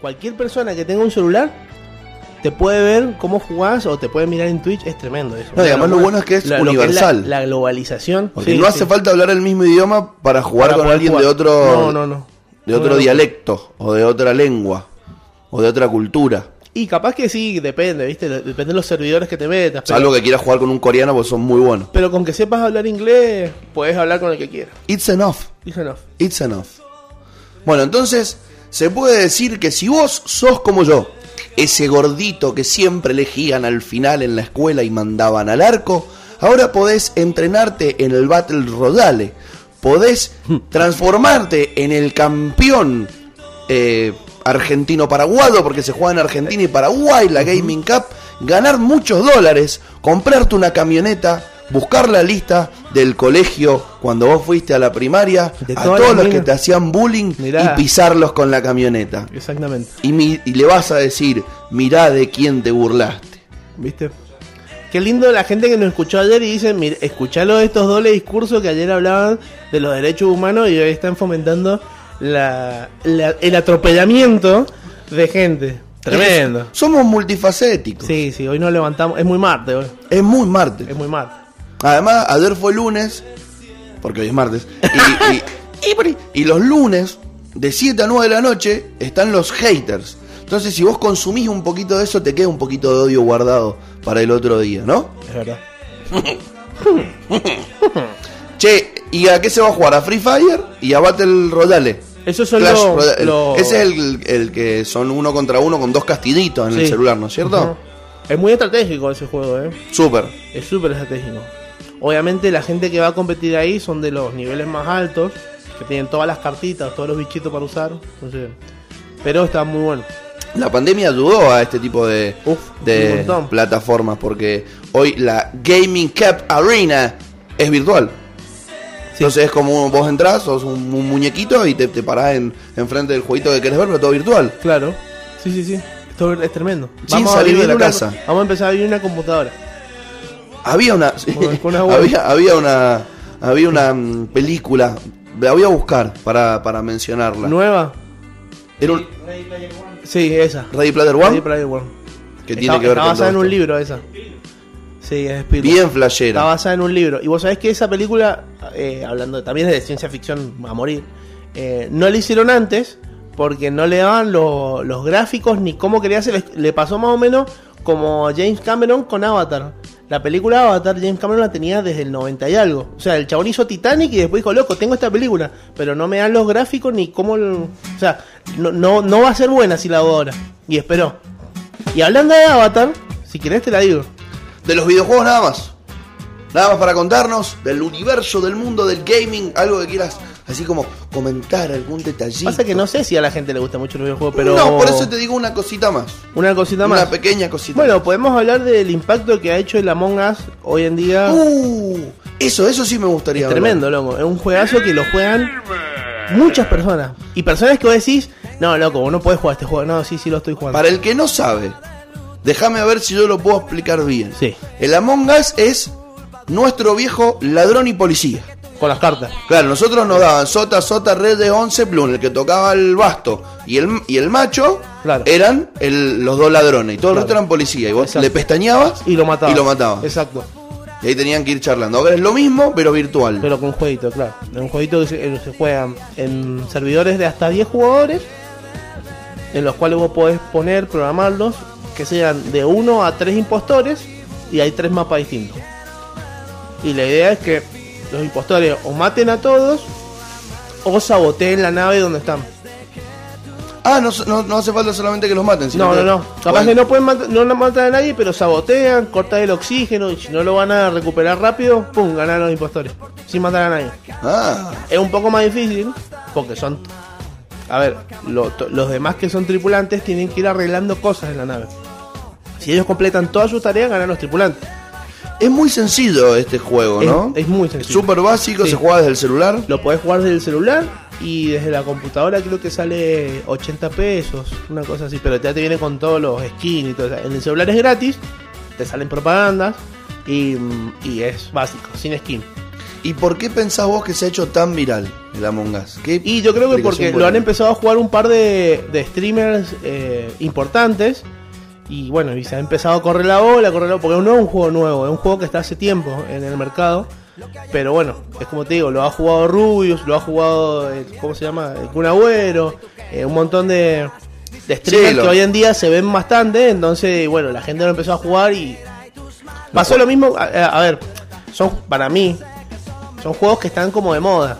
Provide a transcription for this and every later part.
cualquier persona que tenga un celular te puede ver cómo jugás o te puede mirar en Twitch, es tremendo eso. No, y además lo bueno es que es La- universal. la, la globalización. Porque sí, no sí. hace falta hablar el mismo idioma para jugar Para con alguien jugar. de otro, No, no, no. de otro dialecto, o de otra lengua, o de otra cultura. Y capaz que sí, depende, ¿viste? Depende de los servidores que te metas. Pero, Salvo que quieras jugar con un coreano, pues son muy buenos. pero con que sepas hablar inglés, puedes hablar con el que quieras. It's enough. Dije no. It's enough. Bueno, entonces se puede decir que si vos sos como yo, ese gordito que siempre elegían al final en la escuela y mandaban al arco, ahora podés entrenarte en el Battle Royale. Podés transformarte en el campeón eh, argentino-paraguado, porque se juega en Argentina y Paraguay, la Gaming Cup, ganar muchos dólares, comprarte una camioneta, buscar la lista del colegio cuando vos fuiste a la primaria, De a todos los que te hacían bullying Mirá. y pisarlos con la camioneta. Exactamente. Y, mi- y le vas a decir, mirá de quién te burlaste. ¿Viste? Qué lindo la gente que nos escuchó ayer y dicen, mira, escuchalo de estos dobles discursos que ayer hablaban de los derechos humanos y hoy están fomentando la, la- el atropellamiento de gente. Tremendo. Somos multifacéticos. Sí, sí, hoy nos levantamos. Es muy martes hoy. Es muy martes. Es muy martes. Además, ayer fue lunes, porque hoy es martes, y, y- y los lunes, de 7 a 9 de la noche, están los haters. Entonces, si vos consumís un poquito de eso, te queda un poquito de odio guardado para el otro día, ¿no? Es verdad. Che, ¿y a qué se va a jugar? ¿A Free Fire y a Battle Royale? Esos son Clash los, Royale. los- Ese es el, el que son uno contra uno con dos castillitos en el celular, ¿no es cierto? Es muy estratégico ese juego, ¿eh? Súper. Es súper estratégico. Obviamente la gente que va a competir ahí son de los niveles más altos, que tienen todas las cartitas, todos los bichitos para usar. Entonces, pero está muy bueno. La pandemia ayudó a este tipo de, Uf, de plataformas porque hoy la Gaming Cup Arena es virtual. Entonces es como vos entras, sos un, un muñequito y te, te parás en, enfrente del jueguito que querés ver, pero todo virtual. Claro. Sí, sí, sí. Esto es tremendo. Sin salir de vivir la una- casa. Vamos a empezar a vivir en una computadora. Había una, sí, había, había una, había una mm, película, la voy a buscar para, para mencionarla. ¿Nueva? Era un Sí, esa. Ready Player One Ready Player One. que Está- tiene que ver está con basada en un libro esa. Sí, es Spielberg. Bien Está flashera. basada en un libro. Y vos sabés que esa película, eh, hablando también de ciencia ficción a morir, eh, no la hicieron antes porque no le daban lo- los gráficos ni cómo quería hacer. Le, pasó más o menos como James Cameron con Avatar. La película Avatar, James Cameron la tenía desde el 90 y algo. O sea, el chabón hizo Titanic y después dijo, loco, tengo esta película, pero no me dan los gráficos ni cómo... O sea, no, no, no va a ser buena si la hago ahora. Y esperó. Y hablando de Avatar, si querés te la digo. De los videojuegos nada más. Nada más para contarnos del universo, del mundo, del gaming, algo que quieras así como comentar, algún detallito. Pasa que no sé si a la gente le gusta mucho los videojuegos, pero. No, por eso te digo una cosita más. Una cosita más. Una pequeña cosita Bueno, podemos hablar del impacto que ha hecho el Among Us hoy en día. Uh, eso, eso sí me gustaría es hablar. tremendo, loco. Es un juegazo que lo juegan muchas personas. Y personas que vos decís, no, loco, vos no podés jugar este juego. No, sí, sí lo estoy jugando. Para el que no sabe, déjame ver si yo lo puedo explicar bien. Sí. El Among Us es nuestro viejo ladrón y policía. Con las cartas. Claro, nosotros nos daban sota, sota, red de 11 plum, el que tocaba el basto y el, y el macho Claro. eran el- los dos ladrones y todo el Claro. resto eran policía. Y vos Exacto. le pestañabas Y lo mataba. Y lo matabas. Exacto. Y ahí tenían que ir charlando. Ahora es lo mismo, pero virtual. Pero con un jueguito, claro. Es un jueguito que se, eh, se juega en servidores de hasta 10 jugadores, en los cuales vos podés poner, programarlos, que sean de 1 a 3 impostores, y hay 3 mapas distintos. Y la idea es que los impostores o maten a todos, o saboteen la nave donde están. Ah, no, no, no hace falta solamente que los maten. sino No, que- no, no. Capaz que no pueden matar, no la matan a nadie, pero sabotean, cortan el oxígeno, y si no lo van a recuperar rápido, pum, ganan los impostores. Sin matar a nadie. Ah, Es un poco más difícil porque son. A ver, lo- to- los demás que son tripulantes tienen que ir arreglando cosas en la nave. Si ellos completan todas sus tareas, ganan los tripulantes. Es muy sencillo este juego, ¿no? Es, muy sencillo. Súper básico, Sí. se juega desde el celular. Lo podés jugar desde el celular y desde la computadora creo que sale 80 pesos, una cosa así. Pero ya te viene con todos los skins y todo. eso. En el celular es gratis, te salen propagandas y, mm, y es básico, sin skin. ¿Y por qué pensás vos que se ha hecho tan viral el Among Us? ¿Qué Y yo creo que porque lo han empezado a jugar un par de, de streamers eh, importantes. Y bueno, y se ha empezado a correr la bola, a correr la bola, porque no es un juego nuevo, es un juego que está hace tiempo en el mercado. Pero bueno, es como te digo, lo ha jugado Rubius, lo ha jugado, eh, ¿cómo se llama? El Kun Agüero, eh, un montón de, de streamers que hoy en día se ven bastante. Entonces, bueno, la gente lo empezó a jugar y pasó lo mismo. A, a- a ver, son para mí, son juegos que están como de moda.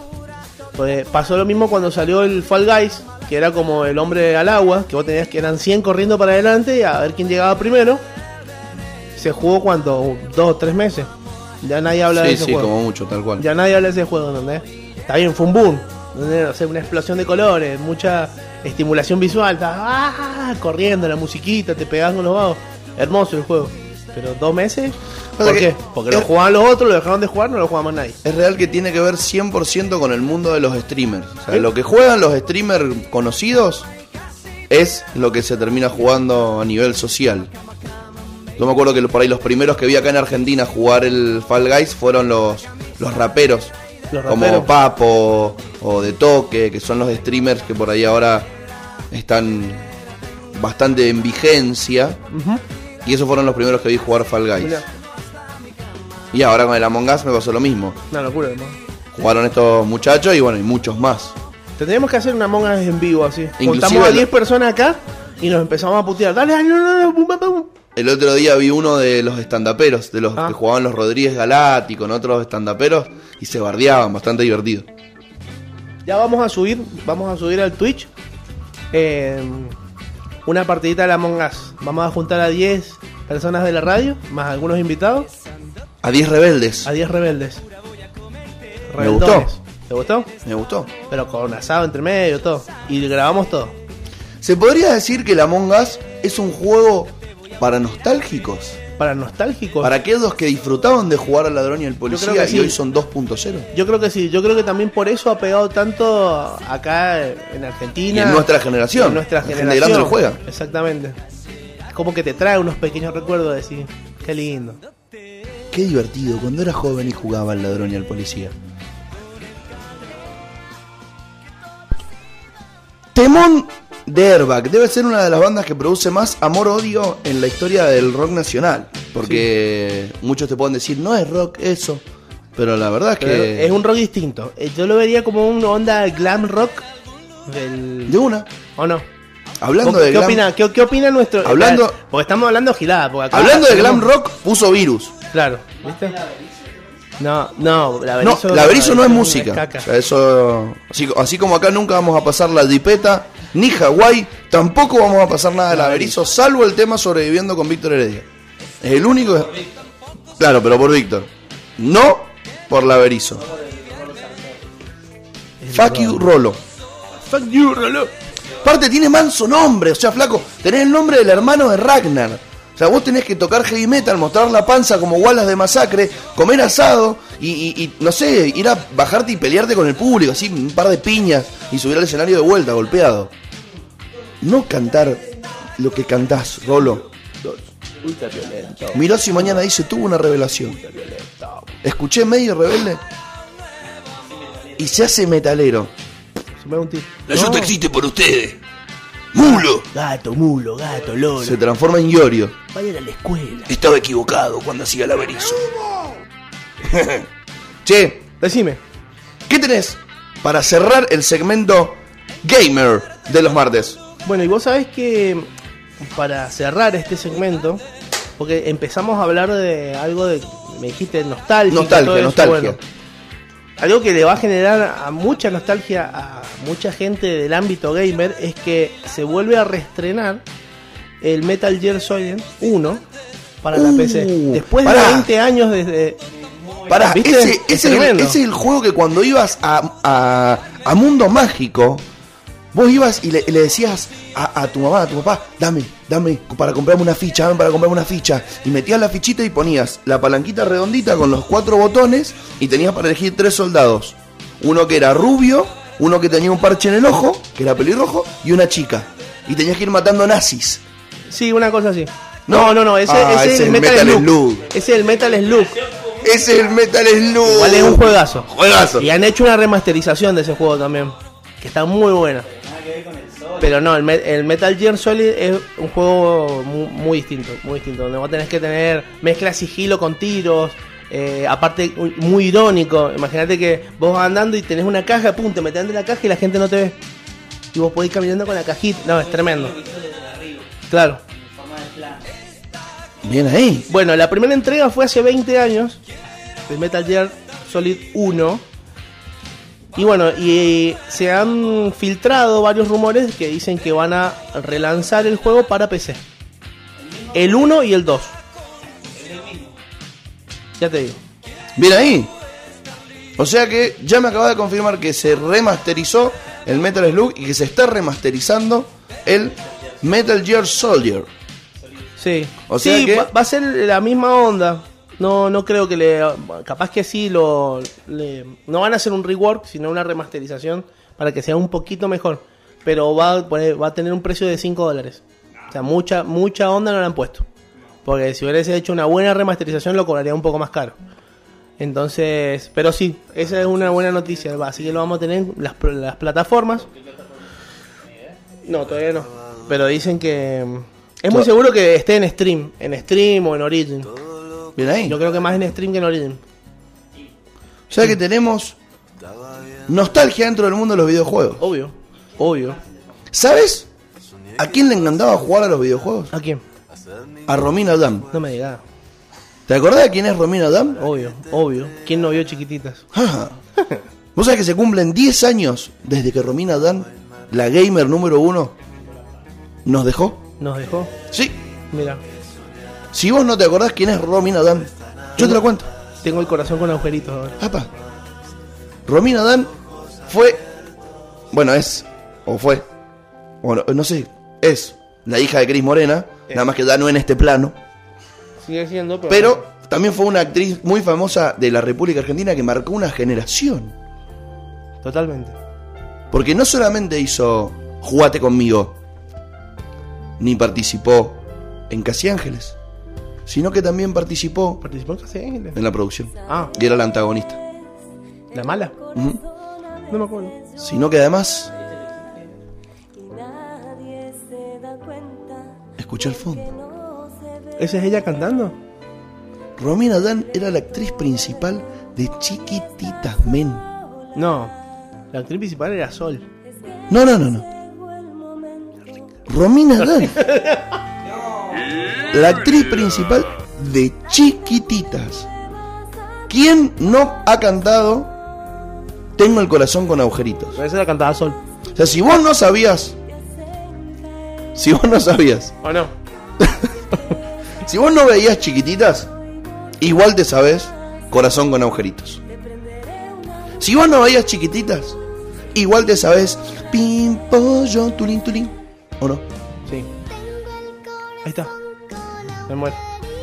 Pues pasó lo mismo cuando salió el Fall Guys, que era como el hombre al agua, que vos tenías que eran 100 corriendo para adelante y a ver quién llegaba primero. Se jugó cuánto, dos, tres meses. Ya nadie habla de ese sí, juego. como mucho, tal cual. Ya nadie habla de ese juego, ¿entendés? Está bien, fue un boom. O una explosión de colores, mucha estimulación visual. Estás, ¡ah! corriendo, la musiquita, te pegas con los vagos. Hermoso el juego. Pero dos meses. ¿Por qué? Porque lo jugaban los otros, lo dejaron de jugar, no lo jugaba más nadie. Es real que tiene que ver 100% con el mundo de los streamers. O sea, ¿Sí? lo que juegan los streamers conocidos es lo que se termina jugando a nivel social. Yo me acuerdo que por ahí los primeros que vi acá en Argentina jugar el Fall Guys fueron los, los raperos. Los como raperos. Papo o De Toque, que son los streamers que por ahí ahora están bastante en vigencia. Y esos fueron los primeros que vi jugar Fall Guys. Mirá, Y ahora con el Among Us me pasó lo mismo. una locura, hermano. Jugaron estos muchachos y bueno, y muchos más. Tendríamos que hacer una Among Us en vivo así. Juntamos a lo- 10 personas acá y nos empezamos a putear. Dale, dale, no, no, no, pum, pum, pum. El otro día vi uno de los estandaperos, de los Ah. que jugaban los Rodríguez Galati con otros estandaperos y se bardeaban, bastante divertido. Ya vamos a subir, vamos a subir al Twitch eh, una partidita de la Among Us. Vamos a juntar a 10 personas de la radio, más algunos invitados, A 10 rebeldes. a 10 rebeldes. Me gustó. ¿Te gustó? Me gustó. Pero con asado entre medio, todo. Y grabamos todo. ¿Se podría decir que el Among Us es un juego para nostálgicos? Para nostálgicos. Para aquellos que disfrutaban de jugar al ladrón y al policía y sí. hoy son 2.0. Yo creo que sí, yo creo que también por eso ha pegado tanto acá en Argentina. Y en nuestra generación. En nuestra gente generación. grande lo juega. Exactamente. Como que te trae unos pequeños recuerdos de decir, qué lindo. Qué divertido cuando era joven y jugaba al ladrón y al policía. Temón de Airbag debe ser una de las bandas que produce más amor-odio en la historia del rock nacional. Porque muchos te pueden decir, no es rock eso. Pero la verdad es Pero que. es un rock distinto. Eh, Yo lo vería como una onda glam rock del... De una. ¿O no? Hablando ¿Qué, de qué glam, opina, qué, qué opina nuestro... Hablando- Porque estamos hablando gilada. porque acá hablando de tenemos- glam rock, puso virus. Claro, ¿viste? No, no, la No, Berizo, la Berizo no es música. caca. O sea, eso, así, así como acá nunca vamos a pasar la Dipeta, ni Hawái, tampoco vamos a pasar nada de la Berizo, salvo el tema sobreviviendo con Víctor Heredia. Es el único. que- Claro, pero por Víctor. No por la Berizo. Fuck you, Rolo. Fuck you, Rolo. Aparte tiene manso nombre, o sea, flaco, tenés el nombre del hermano de Ragnar. O sea, vos tenés que tocar heavy metal, mostrar la panza como Wallace de Masacre, comer asado y, y- y, no sé, ir a bajarte y pelearte con el público, así un par de piñas y subir al escenario de vuelta, golpeado. No cantar lo que cantás, Rolo. Mirá si mañana dice, tuvo una revelación. Escuché medio rebelde y se hace metalero. Se me da un tiro. La yuta existe por ustedes. Mulo. Gato, mulo, gato, loro. Se transforma en Iorio. Vayan a la escuela. Estaba equivocado cuando hacía la Berizo. che, Decime. ¿qué tenés para cerrar el segmento gamer de los martes? Bueno, y vos sabés que para cerrar este segmento, porque empezamos a hablar de algo de, me dijiste, nostalgia. Nostalgia, eso, nostalgia. bueno, algo que le va a generar a mucha nostalgia a mucha gente del ámbito gamer es que se vuelve a reestrenar el Metal Gear Solid 1 para la Uh, PC. Después de pará. 20 años desde... ¿Viste? ese, Es ese es el, tremendo. ese es el juego que cuando ibas a, a, a Mundo Mágico, vos ibas y le, le decías a, a tu mamá, a tu papá, dame, dame para comprarme una ficha, dame para comprarme una ficha. Y metías la fichita y ponías la palanquita redondita con los cuatro botones y tenías para elegir tres soldados. Uno que era rubio, uno que tenía un parche en el ojo, que era pelirrojo, y una chica. Y tenías que ir matando nazis. Sí, una cosa así. No. No, no, ese, Ah, ese es el Metal, Slug. Slug. Ese es el Metal Slug. Ese es el Metal Slug. Igual es un juegazo. Juegazo. Y han hecho una remasterización de ese juego también. Que está muy buena. Pero no, el, Me- el Metal Gear Solid es un juego muy, muy distinto, muy distinto, donde vos tenés que tener mezcla sigilo con tiros, eh, aparte muy irónico, imagínate que vos vas andando y tenés una caja, pum, te metés en la caja y la gente no te ve. Y vos podés ir caminando con la cajita, no, es tremendo. Claro. Bien ahí. Bueno, la primera entrega fue hace 20 años, el Metal Gear Solid 1. Y bueno, y se han filtrado varios rumores que dicen que van a relanzar el juego para PC. El 1 y el 2. Ya te digo. Bien ahí. O sea que ya me acaba de confirmar que se remasterizó el Metal Slug y que se está remasterizando el Metal Gear Soldier. Sí. O sea sí, que- va a ser la misma onda. No, no creo que le. Capaz que sí lo. le- no van a hacer un rework, sino una remasterización para que sea un poquito mejor. Pero va, va a tener un precio de 5 dólares. O sea, mucha, mucha onda no le han puesto. Porque si hubiese hecho una buena remasterización lo cobraría un poco más caro. Entonces, pero sí, esa es una buena noticia. Así que lo vamos a tener en las, las plataformas. No, todavía no. Pero dicen que. Es muy seguro que esté en stream. En stream o en Origin. Bien ahí. Yo creo que más en stream que en Origin. O sea que tenemos nostalgia dentro del mundo de los videojuegos. Obvio. Obvio. ¿Sabes a quién le encantaba jugar a los videojuegos? ¿A quién? A Romina Dam. No me digas. ¿Te acordás de quién es Romina Dam? Obvio, obvio. ¿Quién no vio chiquititas? Ajá. ¿Vos sabés que se cumplen 10 años desde que Romina Dan, la gamer número uno, nos dejó? Nos dejó. Sí. Mira, Si vos no te acordás quién es Romina Dan, yo te lo cuento. tengo el corazón con agujeritos ahora. Apa. Romina Dan fue, bueno, es, o fue, o no, no sé, es la hija de Cris Morena, nada más que ya no en este plano, Sigue siendo, pero. pero también fue una actriz muy famosa de la República Argentina que marcó una generación. Totalmente. Porque no solamente hizo Jugate conmigo, ni participó en Casi Ángeles, sino que también participó ¿Participó en la producción. Ah, Y era la antagonista. la mala. Ujú. No me acuerdo. Sino que además, escuché el fondo. ¿Esa es ella cantando? Romina Dan era la actriz principal de Chiquititas Men. No. La actriz principal era Sol. No, no, no, no. Romina Dan. La actriz principal de Chiquititas. ¿Quién no ha cantado Tengo el corazón con agujeritos? Esa la cantaba Sol. O sea, si vos no sabías. Si vos no sabías. ¿O no? Si vos no veías chiquititas, igual te sabes corazón con agujeritos. Si vos no veías chiquititas, igual te sabes pim pollo tulín tulín. ¿O no? Sí. Ahí está. Me muero.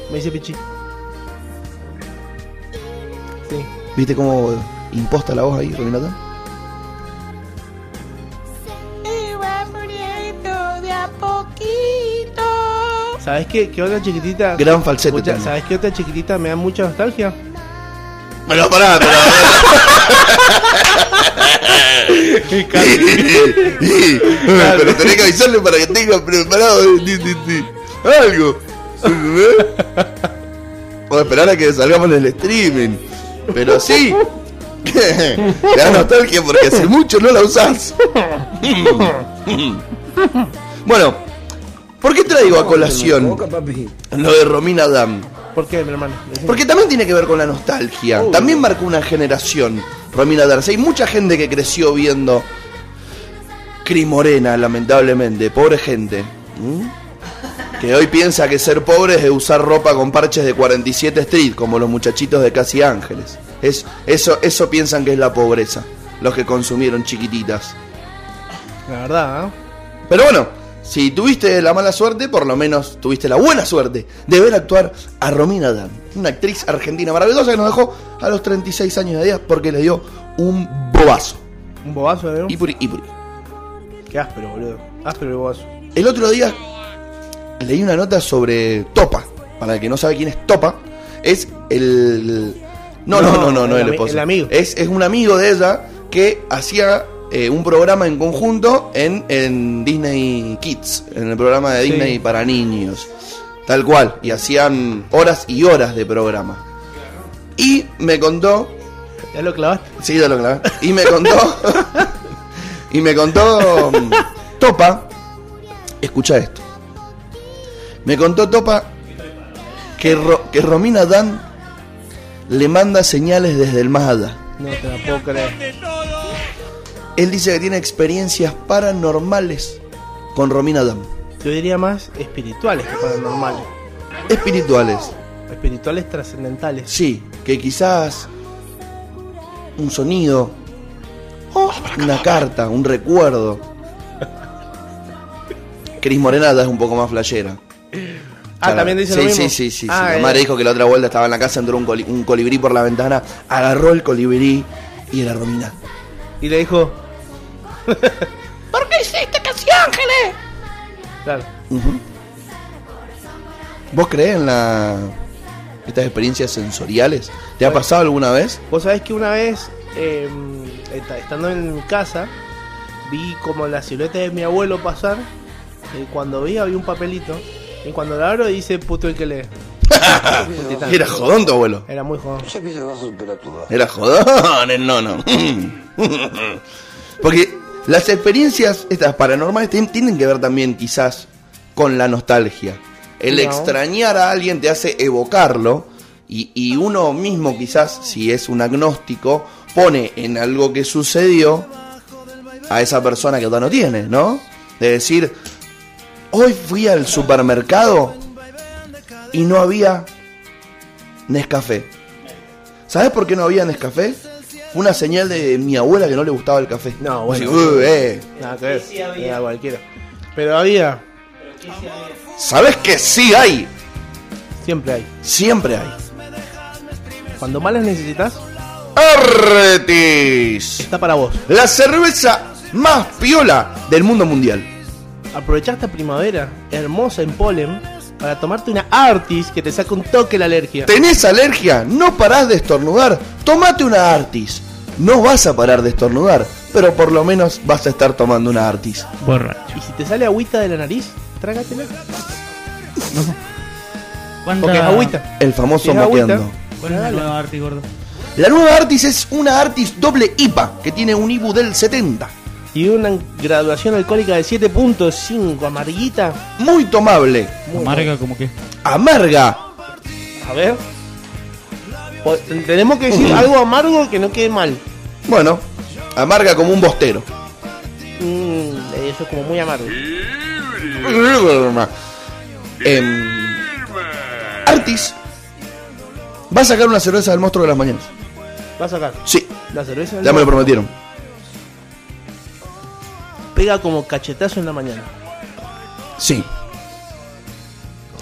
Me dice Pichi. Sí. ¿Viste cómo imposta la voz ahí, Rominata? Iba muriendo de a poquito. ¿Sabes qué, qué otra chiquitita? Gran falsete. ¿Sabes qué otra chiquitita me da mucha nostalgia? Pero pará, pero. pero tenés que avisarle para que tenga preparado algo. O esperar a que salgamos en el streaming. Pero sí. Te da nostalgia porque hace mucho no la usás. bueno, ¿por qué traigo a colación lo de Romina Dam? ¿Por qué, mi hermano? Porque también tiene que ver con la nostalgia. Uy. También marcó una generación, Romina Darcy. Hay mucha gente que creció viendo Cris Morena, lamentablemente. Pobre gente. ¿Mm? Que hoy piensa que ser pobre es de usar ropa con parches de 47 Street, como los muchachitos de Casi Ángeles. Es, eso, eso piensan que es la pobreza. Los que consumieron chiquititas. La verdad, ¿eh? Pero bueno, si tuviste la mala suerte, por lo menos tuviste la buena suerte de ver actuar a Romina Dan, una actriz argentina maravillosa que nos dejó a los 36 años de edad porque le dio un bobazo. Un bobazo, ¿eh? Ipuri, ipuri. Qué áspero, boludo. Áspero el bobazo. El otro día leí una nota sobre Topa. Para el que no sabe quién es Topa, es el No, no, no, no, no, el, el ami- esposo. el amigo. Es, es un amigo de ella que hacía eh, un programa en conjunto en, en Disney Kids, en el programa de Sí. Disney para niños. Tal cual. Y hacían horas y horas de programa. Y me contó ¿Ya lo clavaste? Sí, ya lo clavé. Y me contó. y me contó. mm, Topa. Escucha esto. Me contó Topa que, Ro- que Romina Dan le manda señales desde el más allá. No te la puedo creer. Él dice que tiene experiencias paranormales con Romina Dan. Yo diría más espirituales que paranormales. Espirituales. Espirituales trascendentales. Sí, que quizás un sonido, una carta, un recuerdo. Cris Morenada es un poco más flashera. Ah, también dice sí, lo mismo. Sí, sí, sí. sí. Ah, La eh. madre dijo que la otra vuelta estaba en la casa, entró un, coli- un colibrí por la ventana, agarró el colibrí y era Romina. Y le dijo, ¿Por qué hiciste casi ángeles? claro. ¿Vos creés en la... estas experiencias sensoriales? ¿Te ha pasado alguna vez? Vos sabés que una vez, eh, est- estando en mi casa, vi como la silueta de mi abuelo pasar. Y cuando vi había un papelito. Y cuando lo abro dice puto el que lee. Era jodón tu abuelo. Era muy joven. Era jodón el nono. Porque las experiencias estas paranormales tien- tienen que ver también quizás con la nostalgia. El No. extrañar a alguien te hace evocarlo y, y uno mismo quizás, si es un agnóstico, pone en algo que sucedió a esa persona que ya no tiene, ¿no? De decir, hoy fui al supermercado y no había Nescafé. ¿Sabes por qué no había Nescafé? Fue una señal de mi abuela que no le gustaba el café. No, bueno. Así, "Uy, eh". Nada que ver. Era cualquiera. Pero había, ¿Sabes que sí hay? siempre hay. Siempre hay. Cuando más las necesitas, Arretis. está para vos. La cerveza más piola del mundo mundial. Aprovechá esta primavera hermosa en polen para tomarte una Artis que te saca un toque la alergia. ¿Tenés alergia? ¿No parás de estornudar? Tomate una Artis. No vas a parar de estornudar, pero por lo menos vas a estar tomando una Artis. Borracho. Y si te sale agüita de la nariz, trágatela. ¿Cuánta- Porque es agüita. El famoso moqueando. ¿Cuál es la nueva Arti, gordo? La nueva Artis es una Artis doble IPA que tiene un IBU del 70. Y una graduación alcohólica de 7.5, amarguita. Muy tomable. Muy Amarga como que. Amarga. A ver. Po- Tenemos que decir algo amargo que no quede mal. Bueno, amarga como un bostero. Mm, eso es como muy amargo. Em, Artis va a sacar una cerveza del monstruo de las mañanas. Va a sacar Sí, la cerveza. del ya me lo monstruo. prometieron. Pega como cachetazo en la mañana. Sí.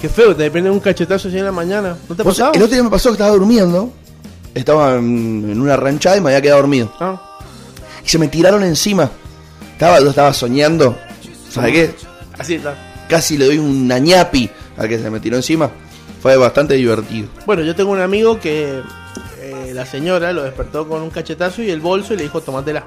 Qué feo, te depende de un cachetazo así en la mañana. ¿No te ha pasado? el otro día me pasó que estaba durmiendo. Estaba en, en una ranchada y me había quedado dormido. Ah, Y se me tiraron encima. Estaba, yo estaba soñando. ¿Sabes qué? así está. Casi le doy un ñapi al que se me tiró encima. Fue bastante divertido. Bueno, yo tengo un amigo que eh, la señora lo despertó con un cachetazo y el bolso y le dijo, tomátela.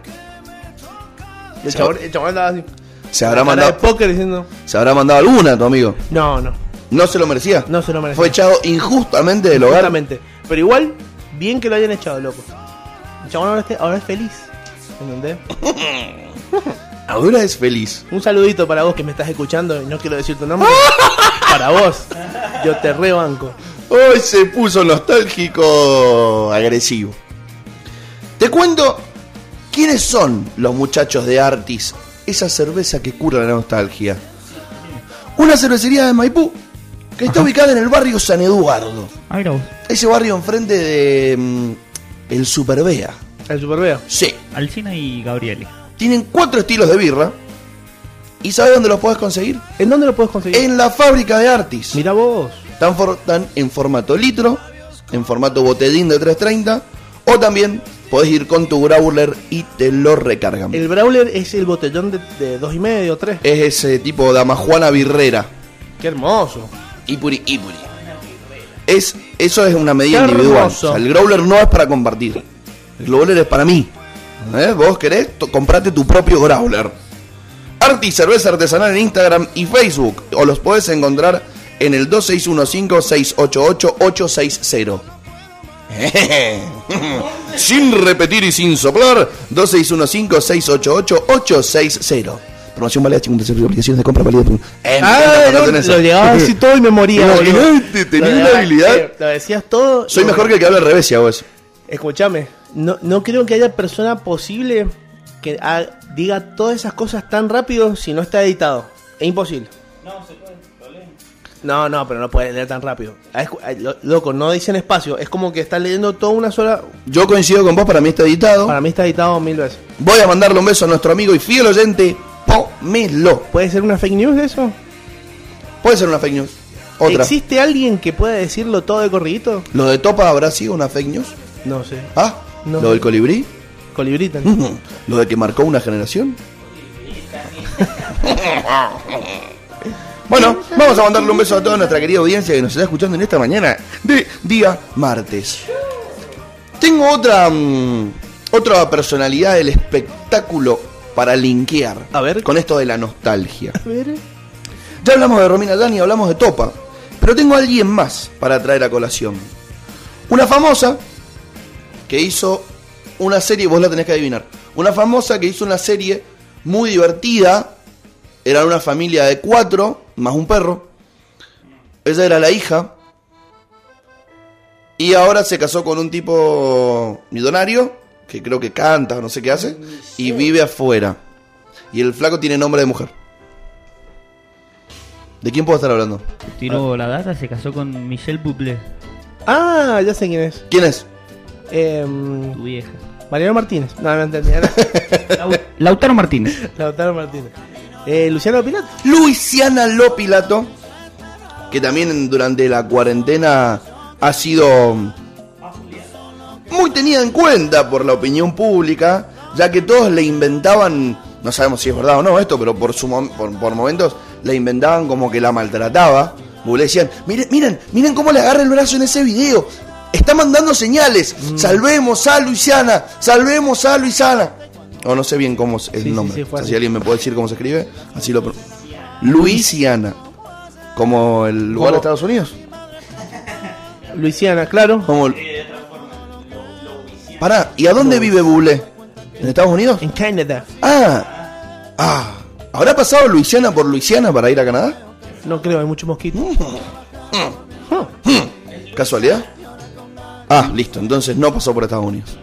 Y el chabón, el chabón andaba así. Se habrá con cara de mandado, póker diciendo, se habrá mandado alguna, tu amigo. no, no, No se lo merecía. no se lo merece. Fue echado injustamente del hogar. Exactamente. Pero igual, bien que lo hayan echado, loco. El chabón ahora, ahora es feliz. ¿Entendés? Ahora es feliz. Un saludito para vos que me estás escuchando y no quiero decir tu nombre. para vos. Yo te rebanco. Hoy se puso nostálgico agresivo. Te cuento quiénes son los muchachos de Artis, esa cerveza que cura la nostalgia. Una cervecería de Maipú que está ubicada en el barrio San Eduardo. Ah, mira vos. Ese barrio enfrente de mm, el Superbea. El Superbea. Sí, Alcina y Gabriele. tienen cuatro estilos de birra. ¿Y sabes dónde los puedes conseguir? ¿En dónde lo puedes conseguir? En la fábrica de Artis. Mira vos. Están, for- están en formato litro, en formato botellín de 330, o también podés ir con tu Growler y te lo recargan. El Brawler es el botellón de, de dos y medio, tres. Es ese tipo de amajuana birrera. Qué hermoso. Ipuri, ipuri. es, eso es una medida Qué individual. O sea, el growler no es para compartir. El growler es para mí. ¿Eh? Vos querés, comprate tu propio growler. Arti Cerveza Artesanal en Instagram y Facebook. O los podés encontrar en el 2615-688-860. sin repetir y sin soplar, 2615-688-860. Promoción válida 56 obligaciones de compra válida. Ah, no, lo llegaba así todo y me moría. Imagínate, Lo una habilidad. eh, Lo decías todo. Soy mejor que el que habla al revés, si hago eso. Escúchame, no, no creo que haya persona posible que diga todas esas cosas tan rápido si no está editado. Es imposible. No, no, pero no puede leer tan rápido. Ah, Loco, no dicen espacio. Es como que está leyendo toda una sola. Yo coincido con vos, para mí está editado. Para mí está editado mil veces. Voy a mandarle un beso a nuestro amigo y fiel oyente, Pomelo. ¿Puede ser una fake news eso? Puede ser una fake news. Otra. ¿Existe alguien que pueda decirlo todo de corridito? ¿Lo de Topa habrá sido una fake news? No sé. Ah, No. ¿lo del colibrí? Colibrita. ¿Lo de que marcó una generación? Bueno, vamos a mandarle un beso a toda nuestra querida audiencia que nos está escuchando en esta mañana de día martes. Tengo otra mm, otra personalidad del espectáculo para linkear A ver. con esto de la nostalgia. A ver. Ya hablamos de Romina Dani, hablamos de Topa, pero tengo a alguien más para traer a colación. Una famosa que hizo una serie, vos la tenés que adivinar. Una famosa que hizo una serie muy divertida. Era una familia de cuatro, más un perro. Ella era la hija. Y ahora se casó con un tipo millonario, que creo que canta o no sé qué hace, y vive afuera. Y el flaco tiene nombre de mujer. ¿De quién puedo estar hablando? Tiró la data, se casó con Michelle Bublé, Ah, ya sé quién es. ¿Quién es? Em, tu vieja. Mariano Martínez. No, no entendí. Lau- Lautaro Martínez. Lautaro Martínez. Eh, Luciano Pilato. Luisiana Lopilato, que también durante la cuarentena ha sido muy tenida en cuenta por la opinión pública, ya que todos le inventaban, no sabemos si es verdad o no esto, pero por, su mom- por, por momentos le inventaban como que la maltrataba. Le decían, miren, miren, miren cómo le agarra el brazo en ese video. Está mandando señales. Salvemos a Luisiana, salvemos a Luisiana. O no sé bien cómo es el Sí, nombre. sí, O sea, si alguien me puede decir cómo se escribe, así lo Luisiana. Como el lugar ¿Cómo? de Estados Unidos. Luisiana, claro. Como... Pará, ¿y a dónde vive Bublé? ¿En Estados Unidos? En Canadá. Ah, ah. ¿Habrá pasado Luisiana por Luisiana para ir a Canadá? No creo, hay mucho mosquito. ¿Casualidad? Ah, listo, entonces no pasó por Estados Unidos.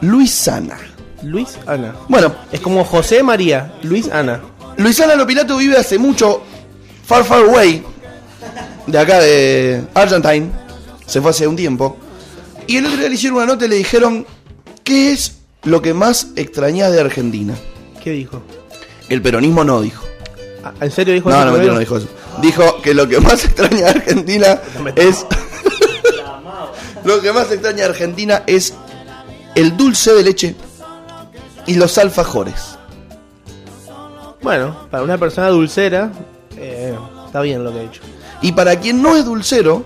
Luisana. Luis Ana. Bueno, Es como José María. Luis Ana. Luisana Lopilato vive hace mucho, far, far away, de acá de Argentine. Se fue hace un tiempo. Y el otro día le hicieron una nota y le dijeron, ¿qué es lo que más extrañás de Argentina? ¿Qué dijo? El peronismo no dijo. Ah, ¿En serio dijo No, eso no, mentira, no dijo eso. Dijo que lo que más extraña de Argentina es... lo que más extraña de Argentina es el dulce de leche y los alfajores. Bueno, para una persona dulcera, eh, está bien lo que ha dicho. Y para quien no es dulcero,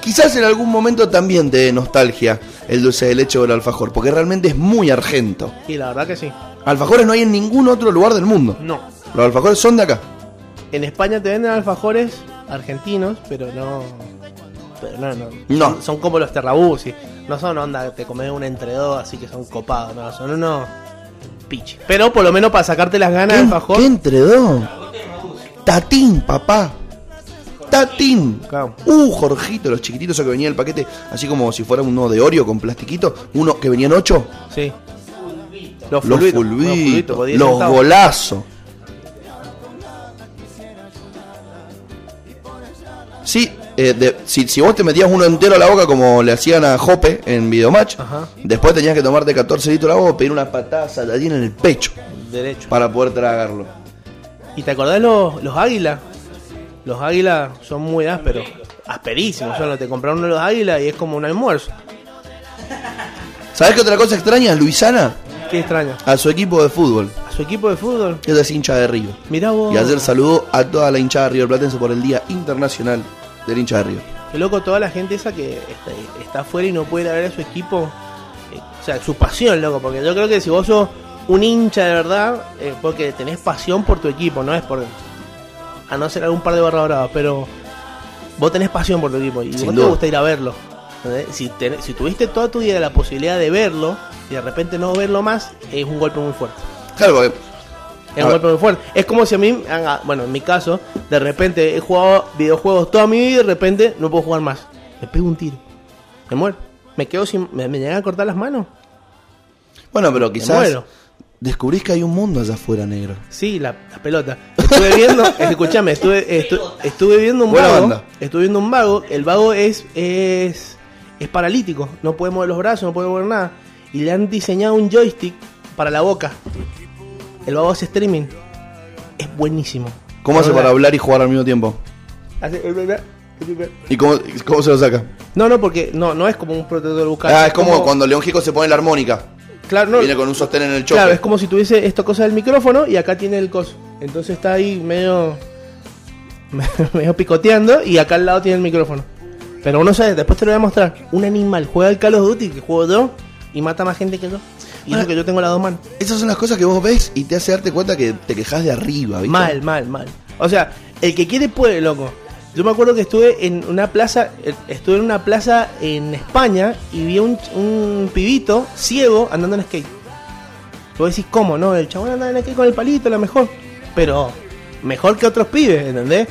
quizás en algún momento también te dé nostalgia el dulce de leche o el alfajor, porque realmente es muy argento. Y la verdad que sí. Alfajores no hay en ningún otro lugar del mundo. No. Los alfajores son de acá. En España te venden alfajores argentinos, pero no. Pero no, no. No. Son, son como los terrabús. y No son onda, te comes un entre dos, así que son copados. No, son unos pichi. Pero por lo menos para sacarte las ganas ¿Qué, de alfajor. qué entredó? Tatín, papá. Tatín. Uh, Jorgito, los chiquititos que venía en el paquete, así como si fuera uno de Oreo con plastiquito. Uno que venían ocho. Sí. Los Los fulbitos. fulbitos, por 10 los centavos. golazos. Sí, eh, de- si, si vos te metías uno entero a la boca como le hacían a Jope en Videomatch, Ajá. después tenías que tomarte 14 litros de agua o pedir una patada saladina en el pecho Derecho. para poder tragarlo. ¿Y te acordás los, los águilas? Los águilas son muy ásperos. Asperísimos. Te compraron uno de los águilas y es como un almuerzo. ¿Sabés qué otra cosa extraña, Luisana? Qué extraño. A su equipo de fútbol. A su equipo de fútbol. Ella es hincha de River. Mirá vos. Y ayer saludó a toda la hinchada River Platense por el Día Internacional del hincha de River. Qué loco toda la gente esa que está, está afuera y no puede ir a ver a su equipo. eh, o sea, su pasión, loco. Porque yo creo que si vos sos un hincha de verdad, eh, porque tenés pasión por tu equipo, no es por. A no ser algún par de barra bravas, pero vos tenés pasión por tu equipo y Sin vos duda. te gusta ir a verlo. Si, tenés- si tuviste toda tu vida la posibilidad de verlo y de repente no verlo más, es un golpe muy fuerte. Claro, porque Es un golpe muy fuerte. Es como si a mí, haga- bueno, en mi caso, de repente he jugado videojuegos toda mi vida y de repente no puedo jugar más. Me pego un tiro. Me muero. Me quedo sin. Me, me llegan a cortar las manos. Bueno, pero quizás descubrís que hay un mundo allá afuera, negro. Sí, la, la pelota. Estuve viendo, escúchame, estuve, estu- estuve viendo un Buena vago. banda. Estuve viendo un vago. El vago es, es, es paralítico. No puede mover los brazos, no puede mover nada. Y le han diseñado un joystick para la boca. El hace streaming. Es buenísimo. ¿Cómo hace para hablar y jugar al mismo tiempo? hace- ¿Y cómo, cómo se lo saca? No, no, porque no, no es como un protector bucal. Ah, es como cuando León Gico se pone la armónica. Claro, no, Viene con un sostén en el choque. claro, es como si tuviese esta cosa del micrófono y acá tiene el coso. Entonces está ahí medio. medio picoteando y acá al lado tiene el micrófono. Pero uno sabe, después te lo voy a mostrar. Un animal juega al Call of Duty que juego yo y mata más gente que yo. Y eso que yo tengo las dos manos. Esas son las cosas que vos ves y te hace darte cuenta que te quejas de arriba, ¿viste? Mal, mal, mal. O sea, el que quiere puede, loco. Yo me acuerdo que estuve en una plaza, eh, estuve en una plaza en España y vi un, un pibito ciego andando en skate. Vos decís, ¿cómo? No, el chabón anda en skate con el palito, lo mejor. Pero mejor que otros pibes, ¿entendés?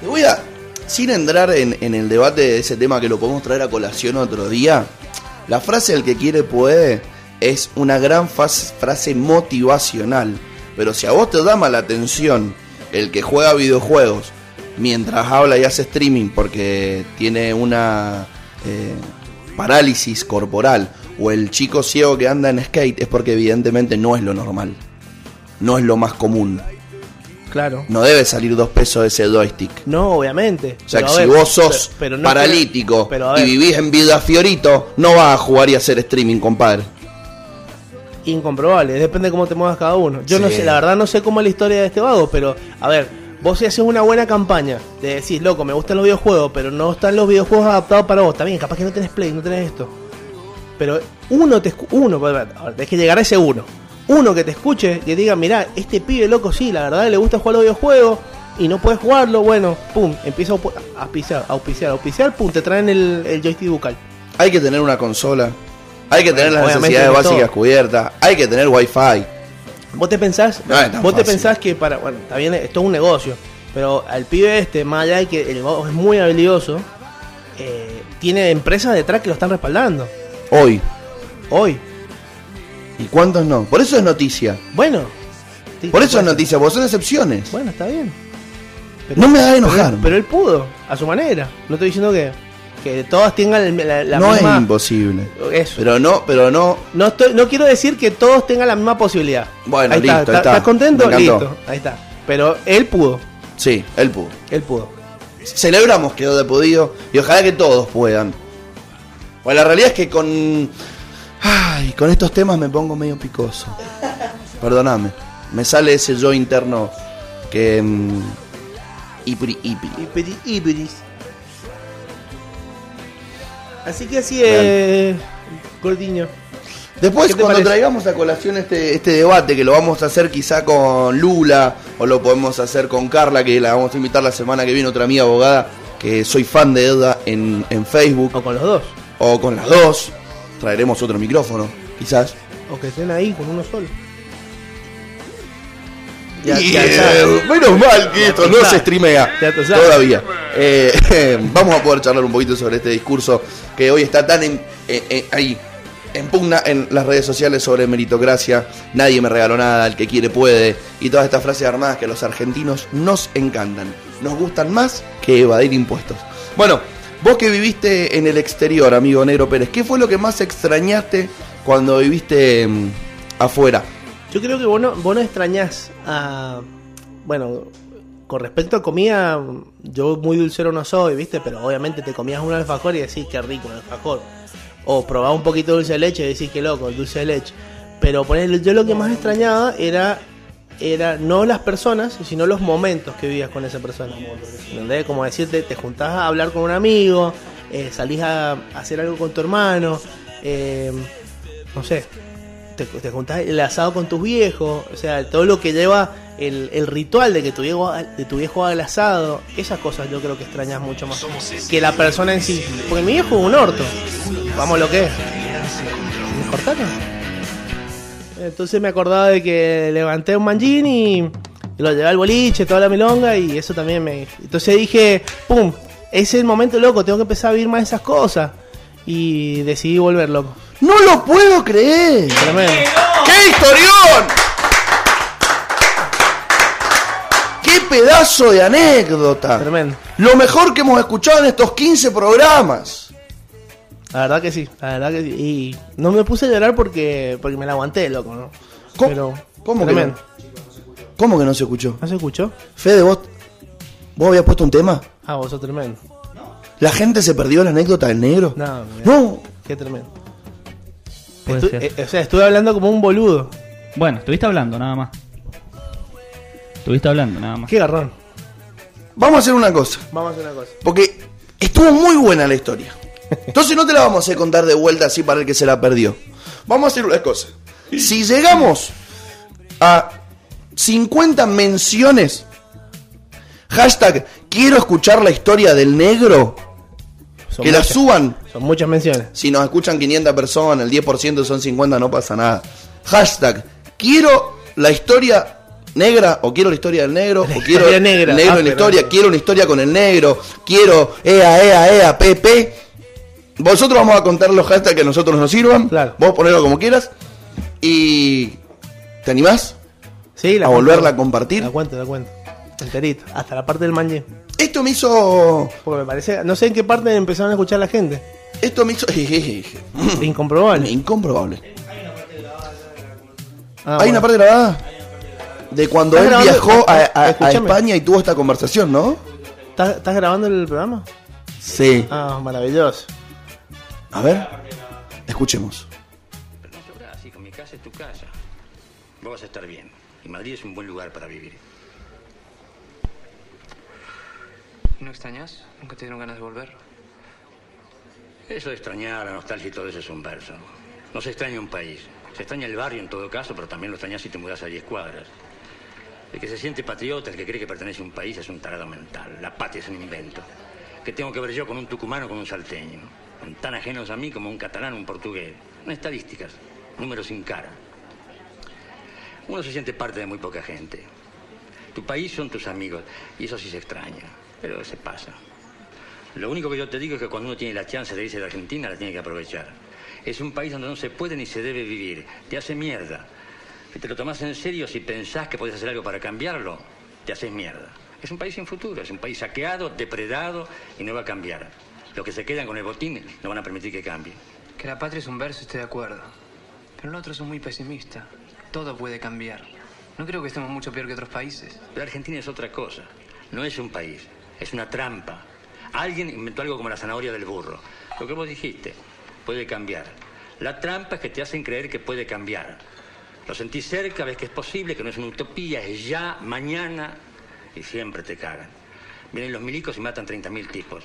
Te voy a, sin entrar en, en el debate de ese tema que lo podemos traer a colación otro día, la frase el que quiere puede es una gran frase motivacional. Pero si a vos te llama la atención el que juega videojuegos mientras habla y hace streaming porque tiene una eh, parálisis corporal o el chico ciego que anda en skate es porque evidentemente no es lo normal. No es lo más común. Claro. No debe salir dos pesos de ese joystick. No, obviamente. O sea, Pero que si ver, vos sos pero- pero no paralítico pero y vivís en Vida Fiorito, no vas a jugar y hacer streaming, compadre. Incomprobable, depende de cómo te muevas cada uno. Yo no sé, la verdad no sé cómo es la historia de este vago, pero a ver, vos si haces una buena campaña de decir, loco, me gustan los videojuegos, pero no están los videojuegos adaptados para vos, bien, capaz que no tenés play, no tenés esto. Pero uno te uno, tenés que llegar a ese uno. Uno que te escuche, que diga, mirá, este pibe loco sí, la verdad le gusta jugar los videojuegos y no puedes jugarlo, bueno, pum, empieza a auspiciar, a auspiciar, a auspiciar, pum, te traen el, el joystick bucal. Hay que tener una consola, hay que tener las necesidades todo. básicas cubiertas, hay que tener wifi. ¿Vos te pensás, No vos te pensás que para, bueno, está bien, esto es un negocio, pero al pibe este, más allá de que el es muy habilidoso, eh, tiene empresas detrás que lo están respaldando. Hoy. Hoy. ¿Y cuántos no? Por eso es noticia. Bueno. Por eso es noticia, porque son excepciones. Bueno, está bien. No me hagas Pero, enojar. pero él pudo, a su manera. No estoy diciendo que, que todas tengan la, la no misma... es imposible. Eso. Pero no, pero no. No, estoy, no quiero decir que todos tengan la misma posibilidad. Bueno, ahí listo, está. está. ¿Estás contento? Listo, ahí está. Pero él pudo, Sí, él pudo. él pudo. Celebramos que de podido y ojalá que todos puedan. Bueno, la realidad es que con. Ay, con estos temas me pongo medio picoso. Perdóname. Me sale ese yo interno que. mm, Ipri, ipri. Hiperi- hiperis. Así que así es, Gordiño. Después, ¿Qué te cuando parece? traigamos a colación este, este debate, que lo vamos a hacer quizá con Lula, o lo podemos hacer con Carla, que la vamos a invitar la semana que viene, otra amiga abogada, que soy fan de Edda en, en Facebook, O con los dos. o con las dos, traeremos otro micrófono, quizás. O que estén ahí con uno solo. Ya- ya menos mal que esto no se streamea todavía. Eh, vamos a poder charlar un poquito sobre este discurso que hoy está tan en, en- en- ahí, en pugna en las redes sociales sobre meritocracia, nadie me regaló nada, el que quiere puede, y todas estas frases armadas que a los argentinos nos encantan, nos gustan más que evadir impuestos. Bueno, vos que viviste en el exterior, amigo Negro Pérez, ¿qué fue lo que más extrañaste cuando viviste mm, afuera? Yo creo que vos no, vos extrañás a. Bueno, con respecto a comida, yo muy dulcero no soy, ¿viste? Pero obviamente te comías un alfajor y decís qué rico un alfajor. O probás un poquito de dulce de leche y decís qué loco el dulce de leche. Pero ponerle, yo lo que más extrañaba era era no las personas, sino los momentos que vivías con esa persona. ¿Entendés? Como decirte, te juntás a hablar con un amigo, eh, salís a hacer algo con tu hermano, eh, no sé, te, te juntás el asado con tus viejos, o sea, todo lo que lleva el, el ritual de que tu viejo, de tu viejo haga el asado, esas cosas yo creo que extrañas mucho más que la persona en sí. Porque mi viejo es un orto, vamos lo que es. ¿Me cortaron? Entonces me acordaba de que levanté un manjín y lo llevé al boliche, toda la milonga y eso también me... Entonces dije, ¡pum! Es el momento loco, tengo que empezar a vivir más esas cosas. Y decidí volver loco. ¡No lo puedo creer! Tremendo. ¡Qué historión! ¡Qué pedazo de anécdota! Tremendo. Lo mejor que hemos escuchado en estos 15 programas. La verdad que sí, la verdad que sí. Y no me puse a llorar porque, porque me la aguanté, loco, ¿no? ¿Cómo- Pero, cómo que tremendo. ¿Cómo que no se escuchó? ¿No se escuchó? Fede, vos, vos habías puesto un tema. Ah, vos sos tremendo. ¿La gente se perdió la anécdota del negro? No, mirá. No. Qué tremendo. Estu- eh, o sea, estuve hablando como un boludo. Bueno, estuviste hablando nada más. Estuviste hablando nada más. Qué garrón. Vamos a hacer una cosa. Vamos a hacer una cosa. Porque estuvo muy buena la historia. Entonces no te la vamos a hacer contar de vuelta así para el que se la perdió. Vamos a hacer una cosa. Si llegamos a 50 menciones, hashtag quiero escuchar la historia del negro, Son que la suban. Son muchas menciones. Si nos escuchan 500 personas, el 10% son 50, no pasa nada. Hashtag quiero la historia negra o quiero la historia del negro La o quiero negra. negro Ah, en la pero- historia, quiero una historia con el negro, quiero ea ea ea pp. Vosotros vamos a contar los hashtags que a nosotros nos sirvan. Claro. Vos ponerlo como quieras. Y ¿te animás? Sí, la ¿A cuento. volverla a compartir? La cuento, la cuento. Enterito. Hasta la parte del manje. Esto me hizo Porque me parece. No sé en qué parte empezaron a escuchar la gente. esto me hizo Incomprobable. incomprobable. Ah, Hay bueno. una parte grabada de cuando ¿Estás él grabando? viajó a, a- a Escúchame. España y tuvo esta conversación, ¿no? ¿Estás, estás grabando el programa? Sí. Ah, maravilloso. A ver, escuchemos. Pero no hijo, mi casa es tu casa. Vos vas a estar bien. Y Madrid es un buen lugar para vivir. ¿No extrañas? ¿Nunca te dieron ganas de volver? Eso de extrañar, la nostalgia y todo eso es un verso. No se extraña un país. Se extraña el barrio en todo caso, pero también lo extrañas si te mudas a 10 cuadras. El que se siente patriota, el que cree que pertenece a un país, es un tarado mental. La patria es un invento. ¿Qué tengo que ver yo con un tucumano o con un salteño? Tan ajenos a mí como un catalán un portugués. No estadísticas, números sin cara. Uno se siente parte de muy poca gente. Tu país son tus amigos, y eso sí se extraña, pero se pasa. Lo único que yo te digo es que cuando uno tiene la chance de irse de Argentina, la tiene que aprovechar. Es un país donde no se puede ni se debe vivir. Te hace mierda. Si te lo tomas en serio, si pensás que podés hacer algo para cambiarlo, te haces mierda. Es un país sin futuro, es un país saqueado, depredado y no va a cambiar. Los que se quedan con el botín no van a permitir que cambie. Que la patria es un verso, estoy de acuerdo. Pero otro es muy pesimista. Todo puede cambiar. No creo que estemos mucho peor que otros países. Pero Argentina es otra cosa. No es un país, es una trampa. Alguien inventó algo como la zanahoria del burro. Lo que vos dijiste, puede cambiar. La trampa es que te hacen creer que puede cambiar. Lo sentís cerca, ves que es posible, que no es una utopía, es ya, mañana, y siempre te cagan. Vienen los milicos y matan 30.000 tipos.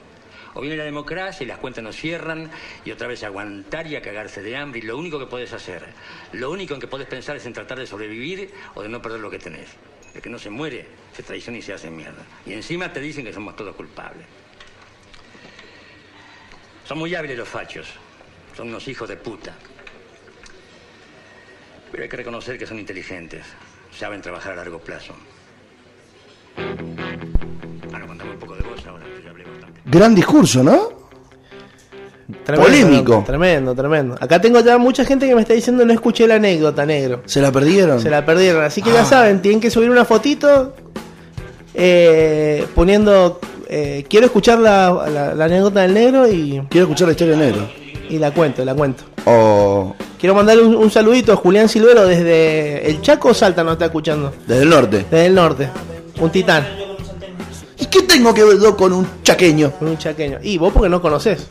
O viene la democracia y las cuentas no cierran y otra vez aguantar y a cagarse de hambre y lo único que puedes hacer, lo único en que puedes pensar es en tratar de sobrevivir o de no perder lo que tenés. El que no se muere se traiciona y se hace mierda. Y encima te dicen que somos todos culpables. Son muy hábiles los fachos. Son unos hijos de puta. Pero hay que reconocer que son inteligentes. Saben trabajar a largo plazo. Gran discurso, ¿no? Tremendo, Polémico. Tremendo, tremendo. Acá tengo ya mucha gente que me está diciendo no escuché la anécdota, negro. ¿Se la perdieron? Se la perdieron. Así que ya Ah. saben, tienen que subir una fotito eh, poniendo eh, quiero escuchar la, la- la anécdota del negro y, Quiero escuchar la historia del negro. y la cuento, la cuento. O Quiero mandarle un, un saludito a Julián Silvero desde el Chaco o Salta, nos está escuchando. desde el norte. Desde el norte. Un titán, ¿Y qué tengo que ver yo con un chaqueño? con un chaqueño. Y vos porque no conoces.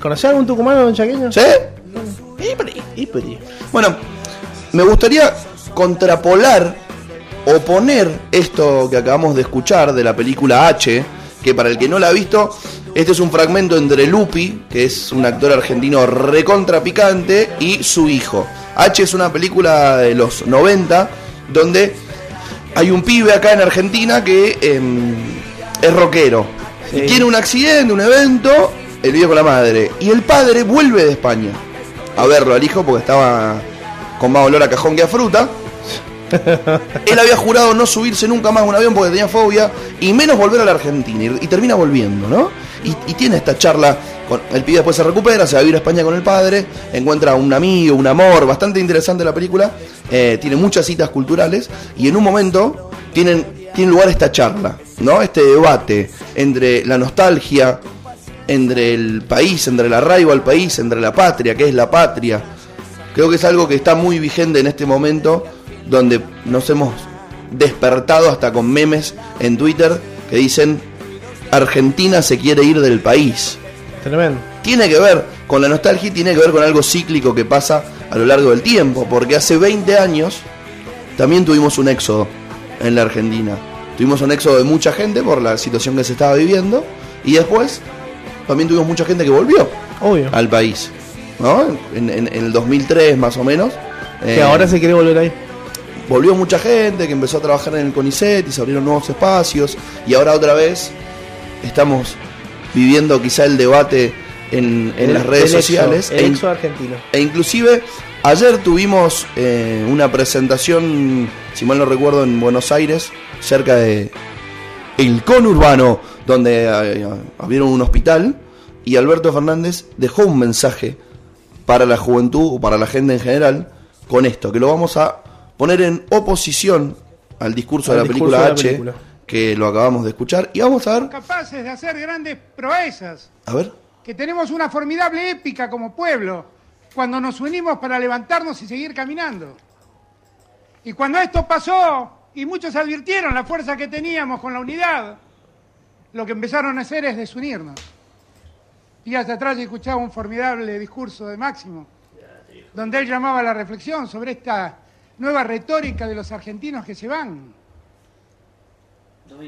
¿Conocés algún tucumano o un chaqueño? ¿Sí? Pero- Bueno, me gustaría contrapolar oponer esto que acabamos de escuchar de la película H, que para el que no la ha visto, este es un fragmento entre Lupi, que es un actor argentino recontra picante, y su hijo. H es una película de los 90, donde hay un pibe acá en Argentina que em, es rockero. Y tiene un accidente, un evento, el vive con la madre. Y el padre vuelve de España a verlo al hijo porque estaba con más olor a cajón que a fruta. Él había jurado no subirse nunca más a un avión porque tenía fobia y menos volver a la Argentina y, y termina volviendo, ¿no? Y, y tiene esta charla, con, el pibe después se recupera, se va a vivir a España con el padre, encuentra un amigo, un amor, bastante interesante la película, eh, tiene muchas citas culturales y en un momento tienen, tiene lugar esta charla, ¿no? Este debate entre la nostalgia, entre el país, entre el arraigo al país, entre la patria, que es la patria. Creo que es algo que está muy vigente en este momento, donde nos hemos despertado hasta con memes en Twitter que dicen Argentina se quiere ir del país. Tremendo. Tiene que ver con la nostalgia y tiene que ver con algo cíclico que pasa a lo largo del tiempo, porque hace 20 años también tuvimos un éxodo en la Argentina. Tuvimos un éxodo de mucha gente por la situación que se estaba viviendo y después también tuvimos mucha gente que volvió Obvio. al país, ¿no? En, en- en el 2003 más o menos. Que Eh, ahora se quiere volver ahí. volvió mucha gente que empezó a trabajar en el CONICET y se abrieron nuevos espacios y ahora otra vez estamos viviendo quizá el debate en, en El- las redes el sociales El e, argentino. e inclusive ayer tuvimos eh, una presentación, si mal no recuerdo, en Buenos Aires, cerca de el conurbano, donde eh, abrieron un hospital y Alberto Fernández dejó un mensaje para la juventud o para la gente en general con esto, que lo vamos a poner en oposición al discurso Al de la discurso película de la H, película. que lo acabamos de escuchar, y vamos a ver, capaces de hacer grandes proezas, a ver, que tenemos una formidable épica como pueblo, cuando nos unimos para levantarnos y seguir caminando. Y cuando esto pasó, y muchos advirtieron la fuerza que teníamos con la unidad, lo que empezaron a hacer es desunirnos. Y hasta atrás yo escuchaba un formidable discurso de Máximo, donde él llamaba a la reflexión sobre esta nueva retórica de los argentinos que se van.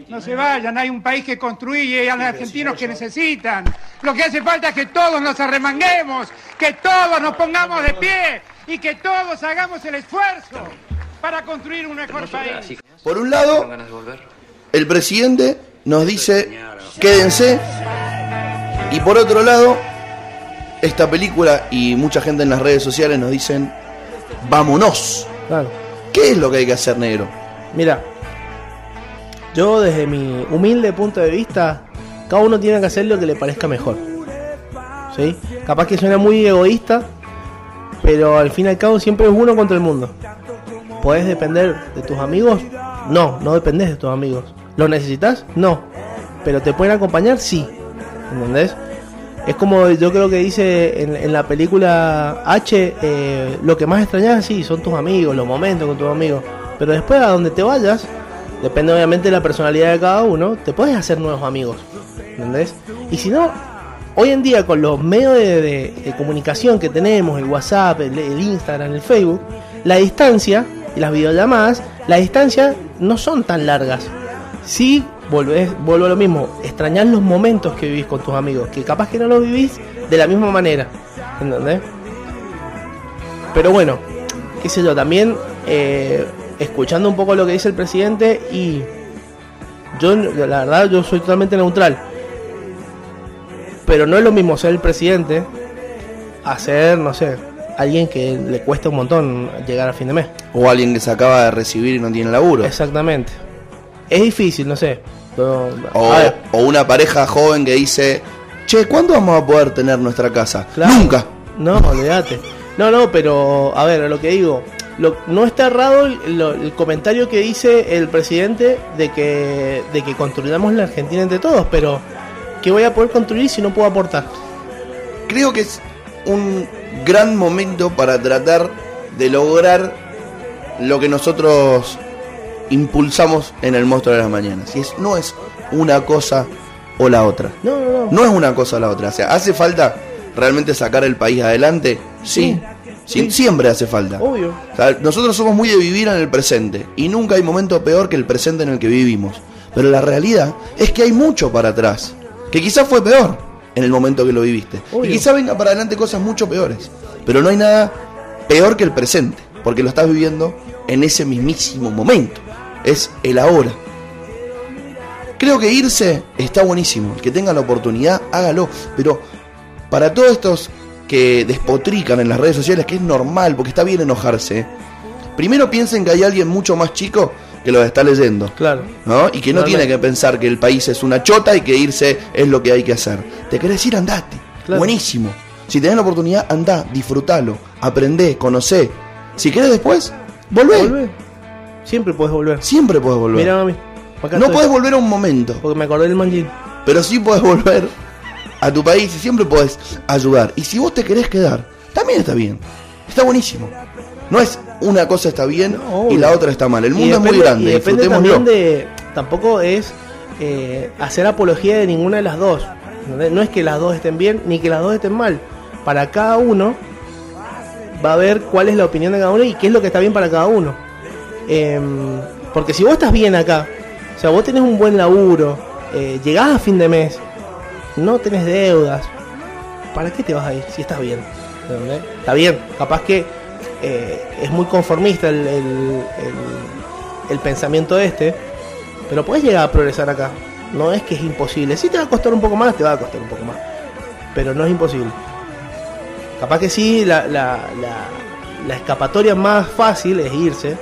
No se vayan, hay un país que construye y hay argentinos que necesitan. Lo que hace falta es que todos nos arremanguemos, que todos nos pongamos de pie y que todos hagamos el esfuerzo para construir un mejor país. por un lado, el presidente nos dice, quédense, y por otro lado, esta película y mucha gente en las redes sociales nos dicen, vámonos. Claro. ¿Qué es lo que hay que hacer, negro? Mira, yo desde mi humilde punto de vista, cada uno tiene que hacer lo que le parezca mejor. ¿Sí? Capaz que suena muy egoísta, pero al fin y al cabo siempre es uno contra el mundo. ¿Podés depender de tus amigos? No, no dependés de tus amigos. ¿Lo necesitas? No. ¿Pero te pueden acompañar? Sí. ¿Entendés? Es como yo creo que dice en, en la película H, eh, lo que más extrañas, sí, son tus amigos, los momentos con tus amigos. Pero después a donde te vayas, depende obviamente de la personalidad de cada uno, te puedes hacer nuevos amigos. ¿Entendés? Y si no, hoy en día con los medios de, comunicación que tenemos, el WhatsApp, el, Instagram, el Facebook, la distancia y las videollamadas, la distancia no son tan largas. Sí, volvés, vuelvo a lo mismo, extrañar los momentos que vivís con tus amigos, que capaz que no los vivís de la misma manera, ¿entendés? Pero bueno, qué sé yo, también eh, escuchando un poco lo que dice el presidente y yo, la verdad, yo soy totalmente neutral. Pero no es lo mismo ser el presidente a ser, no sé, alguien que le cuesta un montón llegar a fin de mes. O alguien que se acaba de recibir y no tiene laburo. Exactamente. Es difícil, no sé. pero- O, una pareja joven que dice, che, ¿cuándo vamos a poder tener nuestra casa? Claro. Nunca. No, olvídate. No, no, pero a ver, a lo que digo, lo- no está errado el, lo- el comentario que dice el presidente de que, de que construyamos la Argentina entre todos, pero ¿qué voy a poder construir si no puedo aportar? Creo que es un gran momento para tratar de lograr lo que nosotros impulsamos en el monstruo de las mañanas. Y es, no es una cosa o la otra. No, no, no. No es una cosa o la otra. O sea, ¿hace falta realmente sacar el país adelante? Sí. Sie-. Siempre hace falta. Obvio. O sea, nosotros somos muy de vivir en el presente y nunca hay momento peor que el presente en el que vivimos. Pero la realidad es que hay mucho para atrás, que quizás fue peor en el momento que lo viviste. Obvio. Y quizás venga para adelante cosas mucho peores. Pero no hay nada peor que el presente, porque lo estás viviendo en ese mismísimo momento. Es el ahora. Creo que irse está buenísimo. El que tenga la oportunidad, hágalo. Pero para todos estos que despotrican en las redes sociales, que es normal, porque está bien enojarse, primero piensen que hay alguien mucho más chico que los está leyendo. Claro. ¿no? Y que no tiene que pensar que el país es una chota y que irse es lo que hay que hacer. ¿Te querés ir? Andate. Claro. Buenísimo. Si tenés la oportunidad, andá, disfrutalo, aprendé, conocé. Si querés después, volvé. Volvé. Siempre puedes volver. Siempre podés volver. Mira, mami. no podés volver a un momento, Porque me acordé del manjín. pero sí podés volver a tu país y siempre podés ayudar. Y si vos te querés quedar, también está bien. Está buenísimo. No es una cosa está bien No, y la otra está mal. El mundo es muy grande, y depende disfrutémoslo. también de. Tampoco es eh, hacer apología de ninguna de las dos. No es que las dos estén bien ni que las dos estén mal. Para cada uno va a ver cuál es la opinión de cada uno y qué es lo que está bien para cada uno. Em, porque si vos estás bien acá, o sea, vos tenés un buen laburo, eh, llegás a fin de mes, no tenés deudas, ¿para qué te vas a ir si estás bien? Está bien, capaz que eh, es muy conformista el, el- el- el pensamiento este, pero puedes llegar a progresar acá. No es que es imposible. Si te va a costar un poco más, te va a costar un poco más. Pero no es imposible. Capaz que sí, la, la, la- la escapatoria más fácil es irse.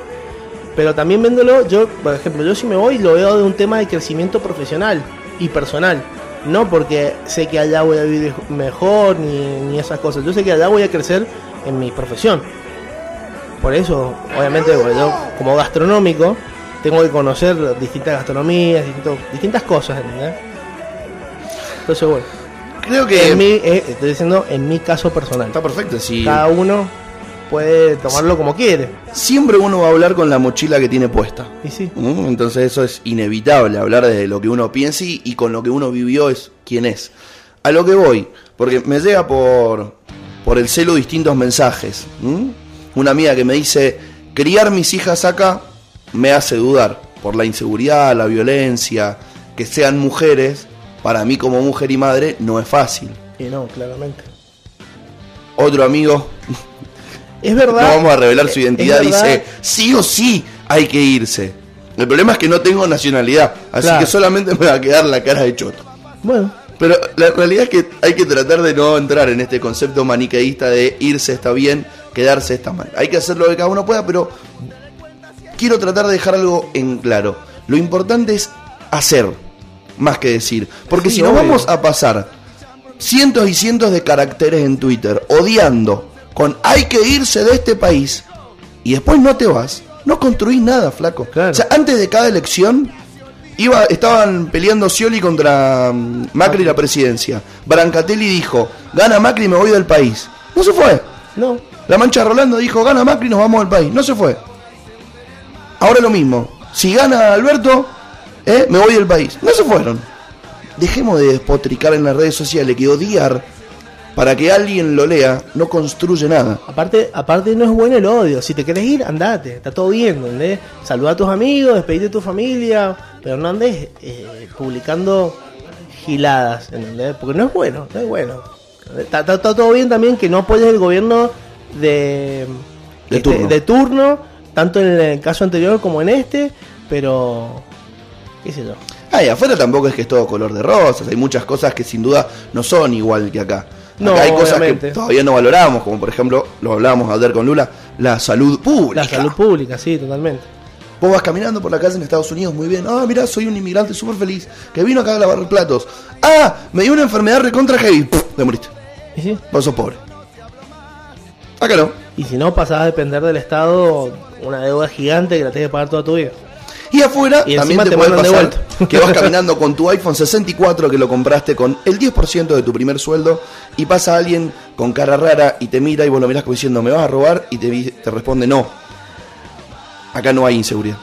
Pero también viéndolo, yo, por ejemplo, yo si me voy lo veo de un tema de crecimiento profesional y personal. No porque sé que allá voy a vivir mejor ni, ni esas cosas. Yo sé que allá voy a crecer en mi profesión. Por eso, obviamente, bueno, yo como gastronómico tengo que conocer distintas gastronomías, distintos- distintas cosas, ¿entendés? Entonces, bueno, Creo que en mi, eh, estoy diciendo en mi caso personal. está perfecto. Si Cada uno puede tomarlo como quiere. siempre uno va a hablar con la mochila que tiene puesta. Y sí, ¿Mm? Entonces eso es inevitable, hablar de lo que uno piensa y, y con lo que uno vivió es quién es. A lo que voy, porque me llega por, por el celo distintos mensajes. Una amiga que me dice, criar mis hijas acá me hace dudar por la inseguridad, la violencia, que sean mujeres, para mí como mujer y madre no es fácil. y no, claramente. Otro amigo, Es no verdad. vamos a revelar su identidad, dice, sí o sí hay que irse. El problema es que no tengo nacionalidad, así Claro. que solamente me va a quedar la cara de choto. Bueno, Pero la realidad es que hay que tratar de no entrar en este concepto maniqueísta de irse está bien, quedarse está mal. Hay que hacer lo que cada uno pueda, pero quiero tratar de dejar algo en claro. Lo importante es hacer, más que decir. Porque Sí, si nos obvio. vamos a pasar cientos y cientos de caracteres en Twitter odiando con hay que irse de este país y después no te vas, no construís nada, flaco. Claro. O sea, antes de cada elección iba, estaban peleando Scioli contra mm, Macri la presidencia. Brancatelli dijo, gana Macri y me voy del país. No se fue. no. La Mancha Rolando dijo, gana Macri y nos vamos del país. No se fue. Ahora lo mismo. Si gana Alberto, eh, me voy del país. No se fueron. Dejemos de despotricar en las redes sociales que odiar para que alguien lo lea no construye nada. Aparte, aparte no es bueno el odio. Si te querés ir, andate. Está todo bien, ¿entendés? Saluda a tus amigos, despedite de tu familia. Pero no andes eh, publicando giladas, ¿entendés? Porque no es bueno, no es bueno. Está, está- está todo bien también que no apoyes el gobierno de, De este, turno. de turno, tanto en el caso anterior como en este, pero qué sé yo. Ah, y afuera tampoco es que es todo color de rosas, hay muchas cosas que sin duda no son igual que acá. Acá No, hay cosas obviamente. que todavía no valoramos, como por ejemplo, lo hablábamos ayer con Lula, la salud pública. La salud pública, sí, totalmente. Vos vas caminando por la calle en Estados Unidos muy bien. Ah, mira, soy un inmigrante súper feliz que vino acá a lavar platos. Ah, me dio una enfermedad recontra heavy. Puf, te moriste. Y sí. Vos sos pobre. Acá no. Y si no, pasás a depender del Estado una deuda gigante que la tenés que pagar toda tu vida. Y afuera Y también te, te puede de vuelta. que vas caminando con tu iPhone 64 que lo compraste con el 10% de tu primer sueldo y pasa alguien con cara rara y te mira y vos lo mirás como diciendo, ¿me vas a robar? Y te, responde, no. Acá no hay inseguridad.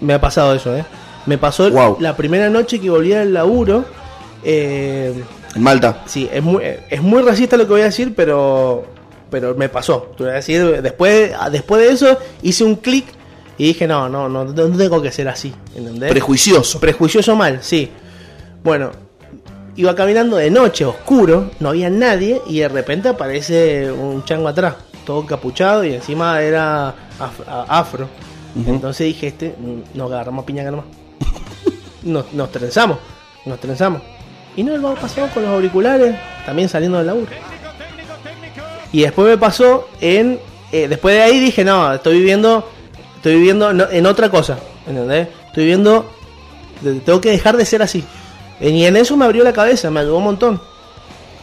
Me ha pasado eso, ¿eh? Me pasó Wow. la primera noche que volví al laburo. Eh, En Malta. sí, es muy, es muy racista lo que voy a decir, pero pero me pasó. Te voy a decir, después, después de eso hice un clic y dije, no, no, no, no tengo que ser así. ¿Entendés? Prejuicioso. Prejuicioso mal, sí. Bueno, iba caminando de noche, oscuro, no había nadie y de repente aparece un chango atrás, todo encapuchado y encima era af- a- afro. Entonces dije, este, nos agarramos a piña nomás. nos, nos trenzamos, nos trenzamos. Y no, el vago pasó con los auriculares, también saliendo del laburo. Y después me pasó en. eh, después de ahí dije, no, estoy viviendo. Estoy viviendo en otra cosa. ¿Entendés? Estoy viviendo. Tengo que dejar de ser así. Y en eso me abrió la cabeza, me ayudó un montón.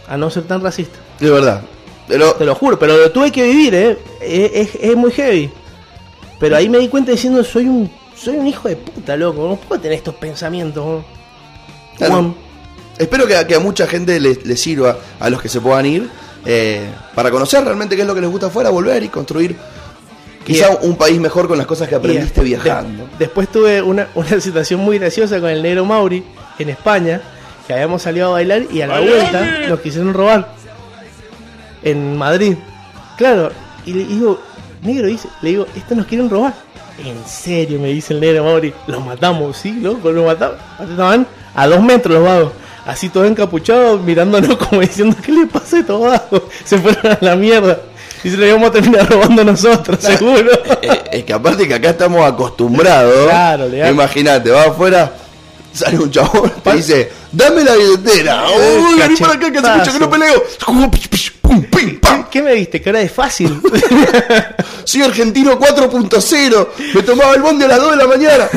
A no ser tan racista. De verdad. Pero Te lo juro, pero lo tuve que vivir, ¿eh? Es, es- es muy heavy. Pero ahí me di cuenta diciendo, soy un soy un hijo de puta, loco. No puedo tener estos pensamientos. ¿no? Claro. Juan, espero que, a- que a mucha gente les, les sirva, a los que se puedan ir, eh, para conocer realmente qué es lo que les gusta afuera, volver y construir quizá Y- un país mejor con las cosas que aprendiste viajando. de- después tuve una, una situación muy graciosa con el negro Mauri en España, que habíamos salido a bailar y a la vuelta nos quisieron robar en Madrid. Claro, y le digo, negro, dice, le digo, esto nos quieren robar. En serio, me dice el negro Mauri, los matamos, sí, loco, los matamos. Estaban a dos metros los vagos. Así todos encapuchados, mirándonos como diciendo, ¿qué le pasa a estos vagos? Se fueron a la mierda. Y se lo íbamos a terminar robando nosotros, seguro. Eh, es que aparte que acá estamos acostumbrados. Claro. Imagínate, va afuera, sale un chabón, te dice, dame la billetera. Eh, Uy, vení para acá que hace mucho que no peleo. Pum, pim, pam. ¿Qué me viste? Cara de fácil. Soy argentino 4.0. Me tomaba el bondi a las 2 de la mañana.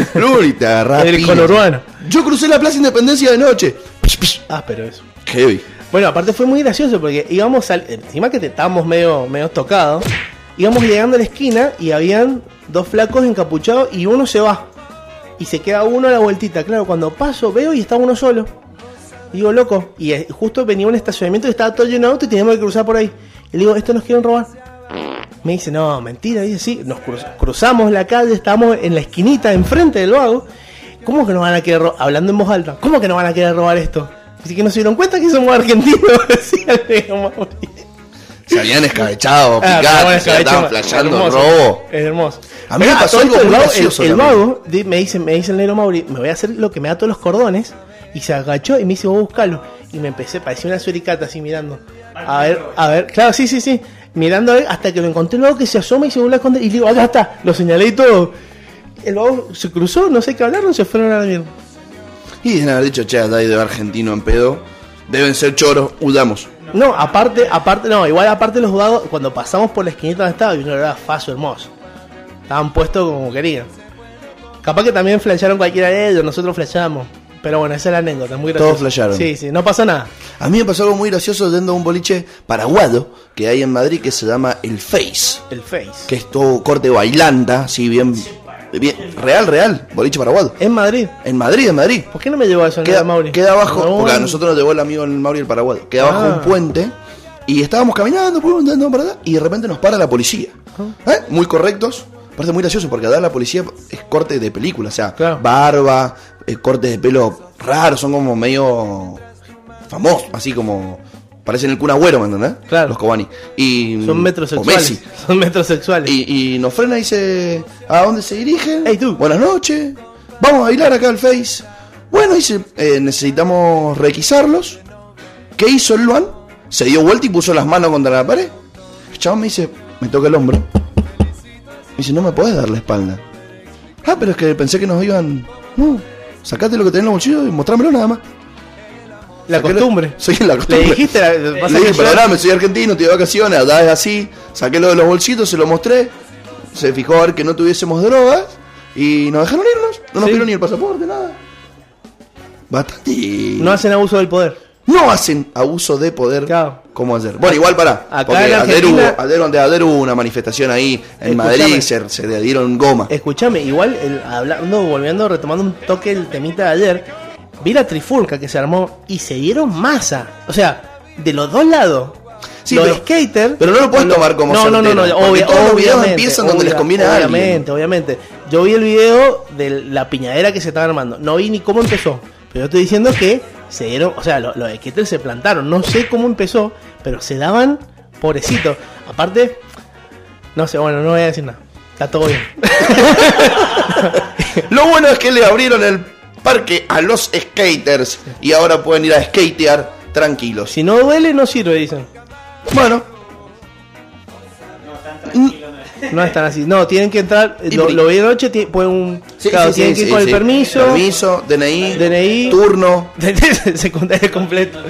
Y te agarrás El conurbano. Yo crucé la Plaza Independencia de noche. ah, pero eso. Heavy. Bueno, aparte fue muy gracioso porque íbamos al. Encima que te estábamos medio, medio tocados. Íbamos llegando a la esquina y habían dos flacos encapuchados y uno se va. Y se queda uno a la vueltita. Claro, cuando paso veo y está uno solo. Digo, loco. Y eh, justo venía un estacionamiento y estaba todo lleno de autos y teníamos que cruzar por ahí. Y le digo, esto nos quieren robar. Me dice, no, mentira. Dice, sí, nos cruz- cruzamos la calle, estábamos en la esquinita, enfrente del vago. ¿Cómo que nos van a querer robar? Hablando en voz alta, ¿cómo que nos van a querer robar esto? Así que no se dieron cuenta que somos argentinos, decía el negro Mauri. Se habían escabechado, Ah, se estaban flasheando robo. Es hermoso. A mí me pasó algo muy el gracioso El, el vago me, dice, me dice el negro Mauri, me voy a hacer lo que me da todos los cordones. Y se agachó y me dice, vos buscalo. Y me empecé, parecía una suricata así mirando. A ver, a ver, claro, sí, sí, sí. Mirando a ver, hasta que lo encontré el vago que se asoma y se vuelve a esconder. Y digo, acá está, lo señalé y todo. El vago se cruzó, no sé qué hablaron, se fueron a la mierda. Y deben haber dicho, che, ahí de argentino en pedo. Deben ser choros, huyamos. No, aparte, aparte, no, igual aparte los vagos, cuando pasamos por la esquinita donde estaba, vino era faso hermoso. Estaban puestos como querían. Capaz que también flashearon cualquiera de ellos, nosotros flashamos. Pero bueno, esa es la anécdota, muy graciosa. Todos flashearon. Sí, sí, no pasa nada. A mí me pasó algo muy gracioso yendo a un boliche paraguado que hay en Madrid que se llama El Face. El Face. Que es todo corte bailanda, así bien real, real, boliche paraguado. En Madrid. En Madrid, en Madrid. ¿Por qué no me llevó a eso, Queda, Mauri? queda abajo, No, porque a nosotros nos llevó el amigo el Mauri el paraguado. Queda abajo Ah. un puente y estábamos caminando, andando para allá, y de repente nos para la policía. ¿Eh? Muy correctos. Parece muy gracioso porque allá la policía es corte de película, o sea, Claro. barba, eh, cortes de pelo raros, son como medio famosos, así como parecen el Kun Agüero, ¿me entendés? Claro. Los Cobani. Y, Son o metrosexuales. Messi. Son metrosexuales. Y, y nos frena y dice, ¿a dónde se dirigen? Hey, tú. Buenas noches, vamos a bailar acá al Face. Bueno, dice, eh, necesitamos requisarlos. ¿Qué hizo el Luan? Se dio vuelta y puso las manos contra la pared. El chabón me dice, me toca el hombro. Me dice, no me podés dar la espalda. Ah, pero es que pensé que nos iban... No, sacate lo que tenés en los bolsillos y mostrámelo nada más. La Saqué lo- costumbre. Soy la Le costumbre. dijiste, la- Le pasa dije, perdóname, soy argentino, estoy de vacaciones, allá es así. Saqué lo de los bolsitos, se lo mostré. Se fijó a ver que no tuviésemos drogas. Y nos dejaron irnos. No nos Sí. pidieron ni el pasaporte, nada. Bastante. No hacen abuso del poder. No hacen abuso de poder Claro. como ayer. Bueno, igual para. Acá Porque en ayer hubo, Argentina- ayer, donde ayer hubo una manifestación ahí en Escuchame. Madrid, se, se le dieron goma. Escúchame, igual, el- hablando, volviendo, retomando un toque el temita de ayer, vi la trifulca que se armó y se dieron masa. O sea, de los dos lados. Sí, los pero- skaters. pero no lo puedes los- tomar como No, no, no, no, obvia- todos los videos obviamente, empiezan donde les conviene a alguien. Obviamente, obviamente. Yo vi el video de la piñadera que se estaba armando. No vi ni cómo empezó. Pero yo estoy diciendo que se dieron. O sea, lo- los skaters se plantaron. No sé cómo empezó, pero se daban pobrecito. Aparte, no sé, bueno, no voy a decir nada. Está todo bien. Lo bueno es que le abrieron el parque a los skaters y ahora pueden ir a skatear tranquilos. Si no duele, no sirve, dicen. Bueno, No están así. No, tienen que entrar. Lo, lo vi anoche, pueden un. sí, claro, sí, tienen sí, que ir con el permiso. Permiso, DNI, DNI. turno. secundaria completo.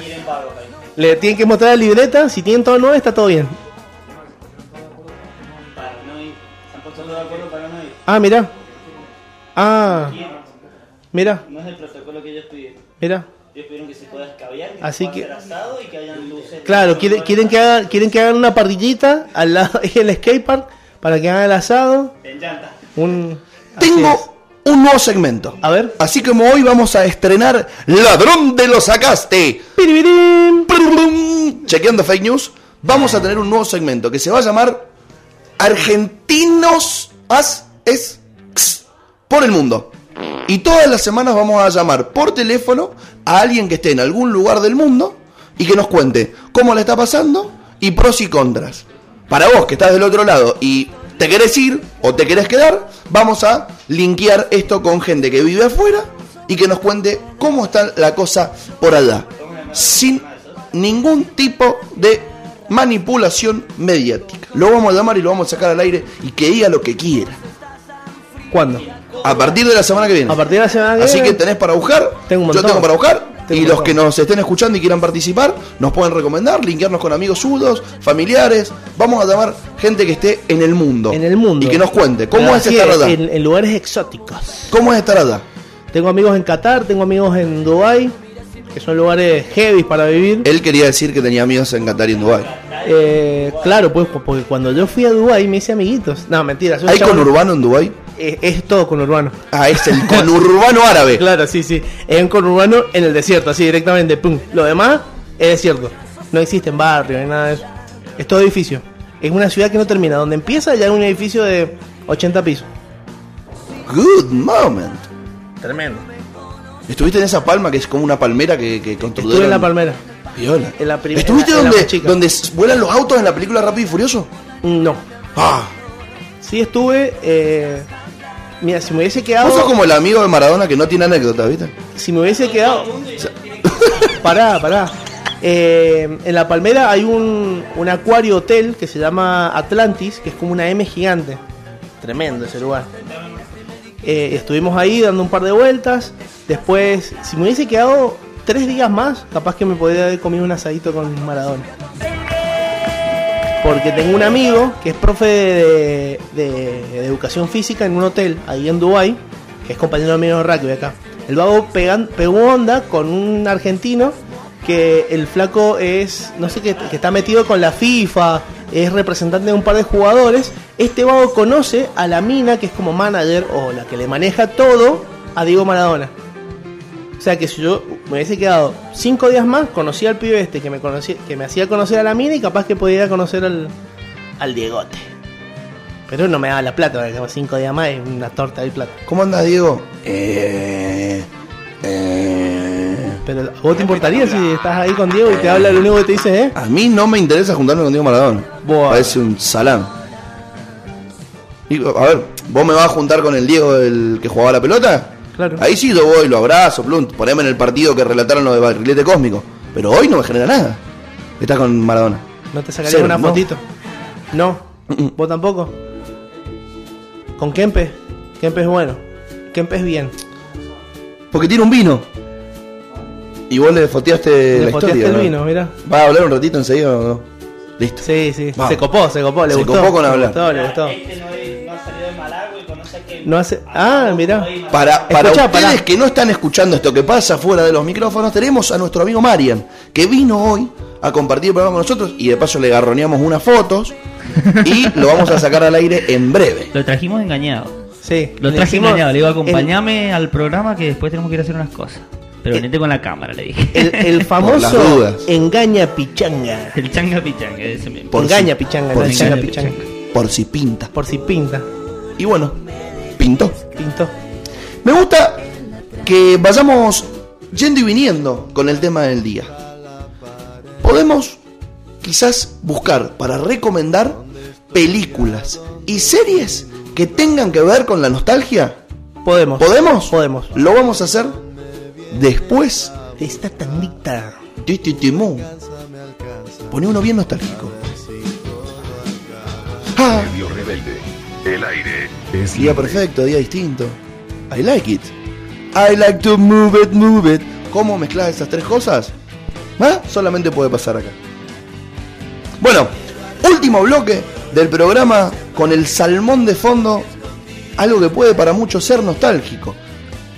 Le tienen que mostrar la libreta. Si tienen todo nuevo, está todo bien. Ah, mira. Ah, mira, No es el protocolo que ellos pidieron. mira. Ellos pidieron que se pueda escabear, que Así se pueda que- hacer asado y que hayan luces. Claro, quieren, quieren, que hagan, quieren que hagan una parrillita al lado del skatepark para que hagan el asado. En llanta. Un. Tengo un nuevo segmento. A ver. Así como hoy vamos a estrenar Ladrón de lo sacaste. Chequeando fake news. Vamos a tener un nuevo segmento que se va a llamar Argentinos as es x por el mundo. Y todas las semanas vamos a llamar por teléfono a alguien que esté en algún lugar del mundo y que nos cuente cómo le está pasando y pros y contras. Para vos que estás del otro lado y te querés ir o te querés quedar, vamos a linkear esto con gente que vive afuera y que nos cuente cómo está la cosa por allá. Sin ningún tipo de manipulación mediática. Lo vamos a llamar y lo vamos a sacar al aire y que diga lo que quiera. ¿Cuándo? A partir de la semana que viene. A partir de la semana que Así que viene. tenés para buscar. Tengo un Yo tengo para buscar. Tengo y los que nos estén escuchando y quieran participar, nos pueden recomendar, linkearnos con amigos suyos, familiares. Vamos a llamar gente que esté en el mundo. En el mundo. Y que nos cuente cómo Pero es así estar allá. En, en lugares exóticos. ¿Cómo es estar allá? Tengo amigos en Qatar, tengo amigos en Dubai, que son lugares heavy para vivir. Él quería decir que tenía amigos en Qatar y en Dubái. Eh, claro, pues porque cuando yo fui a Dubai me hice amiguitos. No, mentira. ¿Hay chabón- conurbano en Dubái? Eh, es todo conurbano. Ah, es el conurbano árabe. Claro, sí, sí. Es un conurbano en el desierto, así directamente. Pum. Lo demás es desierto. No existen barrios ni nada de eso. Es todo edificio. Es una ciudad que no termina. Donde empieza ya es un edificio de 80 pisos. Good moment. Tremendo. ¿Estuviste en esa palma que es como una palmera que, que construyeron? Estuve en la palmera. Piola. En la prim- ¿Estuviste en la- en la donde, donde vuelan los autos en la película Rápido y Furioso? No. Ah, Sí estuve. eh, mira, si me hubiese quedado. vos sos como el amigo de Maradona que no tiene anécdota, ¿viste? Si me hubiese quedado. pará, pará. Eh, en la palmera hay un, un acuario hotel que se llama Atlantis, que es como una M gigante. Tremendo ese lugar. Eh, estuvimos ahí dando un par de vueltas. Después, si me hubiese quedado tres días más, capaz que me podría haber comido un asadito con Maradona. Porque tengo un amigo que es profe de, educación física en un hotel ahí en Dubai, que es compañero mío de rugby acá. El vago pegó onda con un argentino que el flaco es, no sé, que, que está metido con la FIFA, es representante de un par de jugadores. Este vago conoce a la mina que es como manager o la que le maneja todo a Diego Maradona. O sea que si yo me hubiese quedado cinco días más, conocía al pibe este que me conocía, que me hacía conocer a la mina y capaz que podía conocer al, al Diegote. Pero no me daba la plata, porque cinco días más es una torta de plata. ¿Cómo andas, Diego? Eh, eh, Pero ¿a vos te importaría si estás ahí con Diego y te habla lo único que te dice, eh? a mí no me interesa juntarme con Diego Maradona. Buah. Parece un salán. Y, a ver, ¿vos me vas a juntar con el Diego el que jugaba la pelota? Claro. Ahí sí yo voy, lo abrazo, plum, poneme en el partido que relataron lo de Barrilete Cósmico. Pero hoy no me genera nada. Estás con Maradona. ¿No te sacaría Cero, una no. fotito? No. ¿Vos tampoco? ¿Con Kempe? Kempe es bueno. Kempe es bien. Porque tiene un vino. Y vos le foteaste Le la foteaste historia. el ¿no? vino, mira. ¿Va a hablar un ratito enseguida o no? Listo. Sí, sí. Vamos. Se copó, se copó, le Se gustó. copó con le hablar. gustó, le gustó. No hace. Ah, mira. Para, para Escuchá, ustedes pará. que no están escuchando esto que pasa fuera de los micrófonos, tenemos a nuestro amigo Marian, que vino hoy a compartir el programa con nosotros y de paso le garroneamos unas fotos y lo vamos a sacar al aire en breve. Lo trajimos engañado. Sí. Lo traje engañado. Le digo, el- acompañame al programa que después tenemos que ir a hacer unas cosas. Pero Eh, venite con la cámara, le dije. El, famoso engaña pichanga. El changa pichanga, ese mismo. Por engaña si- pichanga, por no si- engaña engaña pichanga. Por si pinta. Por si pinta. Y bueno, pintó. Pintó. Me gusta que vayamos yendo y viniendo con el tema del día. Podemos quizás buscar para recomendar películas y series que tengan que ver con la nostalgia. Podemos. ¿Podemos? Podemos. Lo vamos a hacer después De esta tandita. de este temón. Pone uno bien nostálgico. Ah, Rebelde. El aire es día libre. perfecto, día distinto. I like it. I like to move it, move it. ¿Cómo mezclas esas tres cosas? ¿Ah? Solamente puede pasar acá. Bueno, último bloque del programa con el salmón de fondo. Algo que puede para muchos ser nostálgico.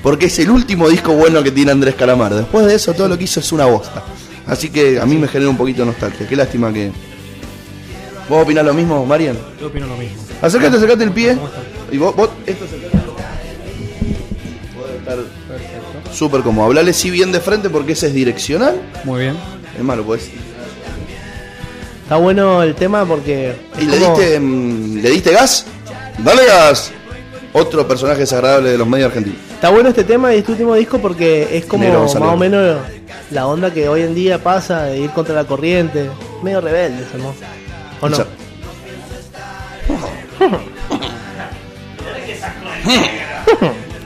Porque es el último disco bueno que tiene Andrés Calamar. Después de eso, todo lo que hizo es una bosta. Así que a mí me genera un poquito de nostalgia. Qué lástima que. ¿Vos opinás lo mismo, Marian? Yo opino lo mismo. Acércate, acércate el pie. Y vos, vos esto acercate. Podés estar súper cómodo. Hablale sí bien de frente porque ese es direccional. Muy bien. Es malo, pues. Está bueno el tema porque. ¿Y le diste, mm, le diste gas? Dale gas. Otro personaje desagradable de los medios argentinos. Está bueno este tema y este último disco porque es como más Gonzalo. o menos la onda que hoy en día pasa de ir contra la corriente. Medio rebelde, ¿no? ¿O no?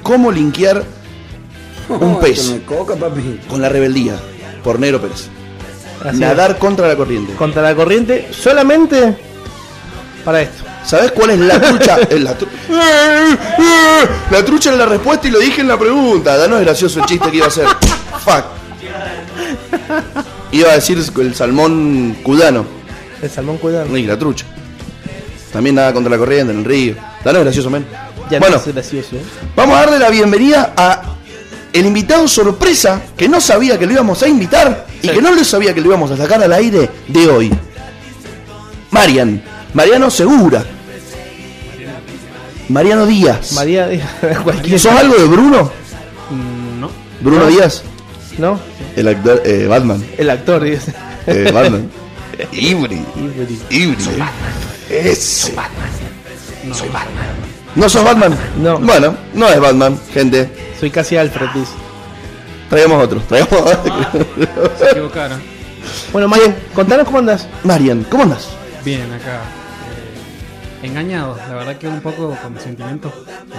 ¿Cómo linkear un pez con la rebeldía? Por Negro Pérez. Así Nadar contra la corriente. Contra la corriente solamente para esto. ¿Sabes cuál es la trucha? Es la, tru- la trucha en la respuesta y lo dije en la pregunta. Ya no es gracioso el chiste que iba a hacer. Fuck. Iba a decir el salmón cudano. El salmón cuidado. Y la trucha. También nada contra la corriente en el río. Ya no es gracioso, men. Ya bueno, no es gracioso, ¿eh? vamos a darle la bienvenida a el invitado sorpresa que no sabía que lo íbamos a invitar y que no lo sabía que lo íbamos a sacar al aire de hoy. Marian. Mariano Segura. Mariano Díaz. María, cualquier. ¿Sos algo de Bruno? Mm, no. Bruno No. Díaz. ¿No? El actor, eh, Batman. El actor, dice. Eh, Batman. Ibri. Ibri. Ibri. Ese. ¿No sos Batman? No. Bueno, no es Batman, gente. Soy casi Alfred, dice. Traigamos otro. Traigamos otro. Se equivocaron. Bueno, Marian, contanos cómo andas. Marian, ¿cómo andas? Bien, acá. eh, engañado. La verdad que un poco con sentimientos.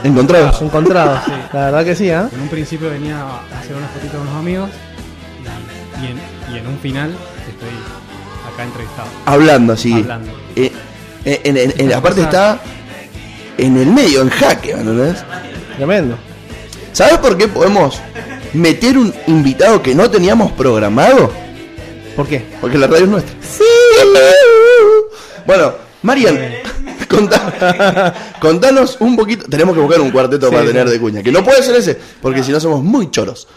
Encontrados. Encontrados. Sí. La verdad que sí, ¿ah? En un principio venía a hacer unas fotitos con unos amigos. Y, y en, y en un final estoy acá entrevistado. Hablando así. Hablando. Eh, eh, en, en- en- Una aparte está en el medio, en jaque, ¿me ¿entendés? Tremendo. ¿Sabes por qué podemos meter un invitado que no teníamos programado? ¿Por qué? Porque la radio es nuestra. Sí. Bueno, Marian, contá- contanos un poquito. Tenemos que buscar un cuarteto Sí, para sí. tener de cuña. Que no puede ser ese, porque si no somos muy choros.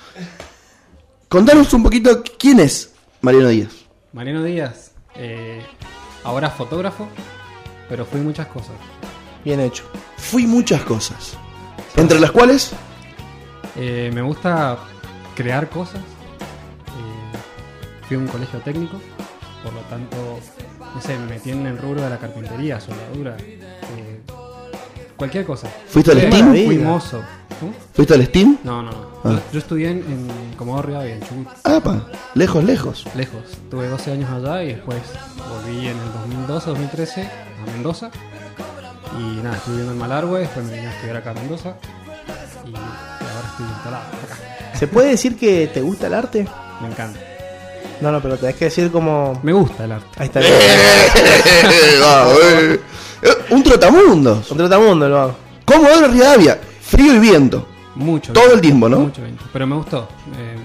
Contanos un poquito quién es Mariano Díaz. Mariano Díaz, eh, ahora fotógrafo, pero fui muchas cosas. Bien hecho. Fui muchas cosas. Entre las cuales, Eh, me gusta crear cosas. Eh, fui a un colegio técnico, por lo tanto, no sé, me metí en el rubro de la carpintería, soldadura, eh, cualquier cosa. ¿Fuiste al Steam? Fui mozo. ¿Cómo? ¿fuiste al Steam? No, no, no. Ah. Yo, estudié en, en Comodoro Rivadavia, en Chubut, Apa, lejos, lejos. lejos. Tuve 12 años allá y después volví en el 2012, 2013 a Mendoza. Y nada, estuve viviendo en Malargüe, después me vine a estudiar acá a Mendoza. Y, y ahora estoy instalado acá. ¿Se puede decir que te gusta el arte? Me encanta. No, no, pero tenés que decir como. Me gusta el arte. Ahí está. Va, eh. Eh, Un trotamundos. Con Trotamundo lo hago. Comodoro Rivadavia, frío y viento. Mucho. Todo viento, el tiempo, ¿no? Mucho viento. Pero me gustó. Eh,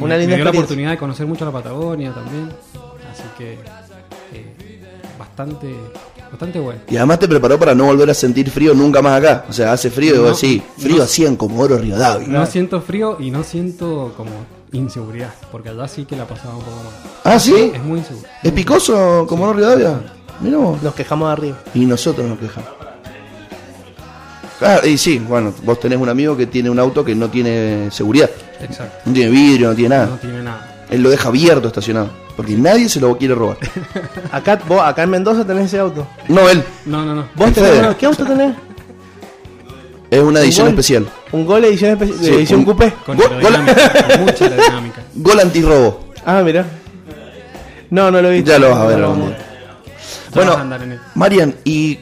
Una me, linda me dio la oportunidad de conocer mucho la Patagonia también. Así que eh, bastante, bastante bueno. Y además te preparó para no volver a sentir frío nunca más acá. O sea, hace frío y No, vos decís, frío no. así en Comodoro Rivadavia. No siento frío y no siento como inseguridad. Porque allá sí que la pasaba un poco más. Ah, ¿sí? Es muy inseguro. ¿Es picoso Comodoro Rivadavia? Mirá vos. Nos quejamos de arriba. Y nosotros nos quejamos. Claro, y sí, bueno, vos tenés un amigo que tiene un auto que no tiene seguridad. Exacto. No tiene vidrio, no tiene No nada. tiene nada. Él lo deja abierto estacionado. Porque nadie se lo quiere robar. Acá, vos, acá en Mendoza tenés ese auto. No, él. No, no, no. ¿Vos tenés? ¿Qué auto tenés? Es una edición gol. especial. Un gol edición, espe- Sí, edición un- coupé. Con Gol- aerodinámica. con mucha aerodinámica. Gol antirrobo. Ah, mira. No, no lo he visto. Ya lo vas a ver No, no. Bueno. Marian, y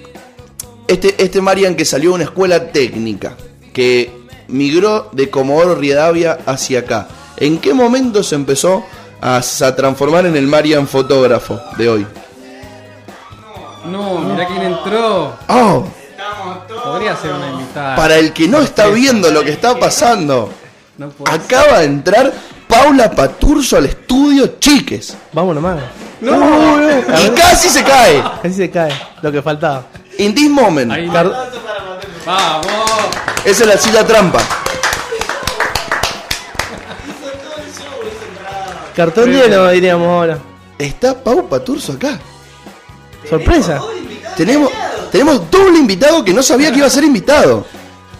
este, este Marian que salió de una escuela técnica, que migró de Comodoro Rivadavia hacia acá, ¿en qué momento se empezó a, a transformar en el Marian fotógrafo de hoy? No, mirá quién entró. Oh, Podría ser una invitada. para el que no está viendo lo que está pasando, No acaba de entrar Paula Paturzo al estudio Chiques. Vamos nomás. No. Y casi se cae. Casi se cae. Lo que faltaba. In this moment. Ahí. Vamos. Esa es la silla trampa. cartón lleno, diríamos ahora. Está Pau Paturzo acá. Sorpresa. Tenemos, tenemos doble invitado que no sabía que iba a ser invitado.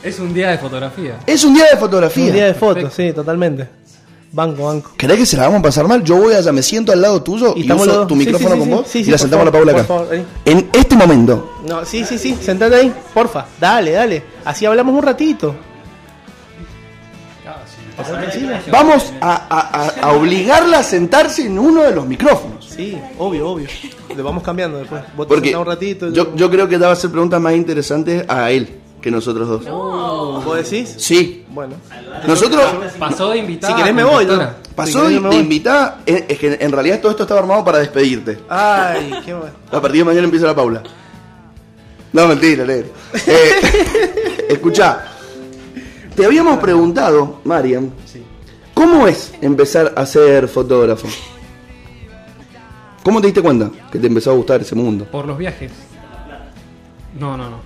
Es un día de fotografía. Es un día de fotografía. Un día de fotos, sí, totalmente. Banco, banco. ¿Querés que se la vamos a pasar mal? Yo voy allá, me siento al lado tuyo y, estamos uso los tu Sí, micrófono sí, con vos sí, y la sentamos a la Paula acá. favor. En este momento, No, sí, sí, sí, sentate ahí, porfa. Dale, dale. Así hablamos un ratito. vamos a, a- a- a obligarla a sentarse en uno de los micrófonos. Sí, obvio, obvio. Le vamos cambiando después. Vos te Porque un ratito. yo, yo creo que te va a hacer preguntas más interesantes a él que nosotros dos. ¿Vos decís? Sí. Bueno. Nosotros Pasó de invitada. Si querés a me voy, ¿no? conductora. pasó Si de, de invitada, es que en realidad todo esto estaba armado para despedirte. Ay, qué bueno. A partir de mañana empieza la Paula. No, mentira, negro. Eh, escuchá, te habíamos preguntado, Mariam, ¿cómo es empezar a ser fotógrafo? ¿Cómo te diste cuenta que te empezó a gustar ese mundo? Por los viajes. No, no, no.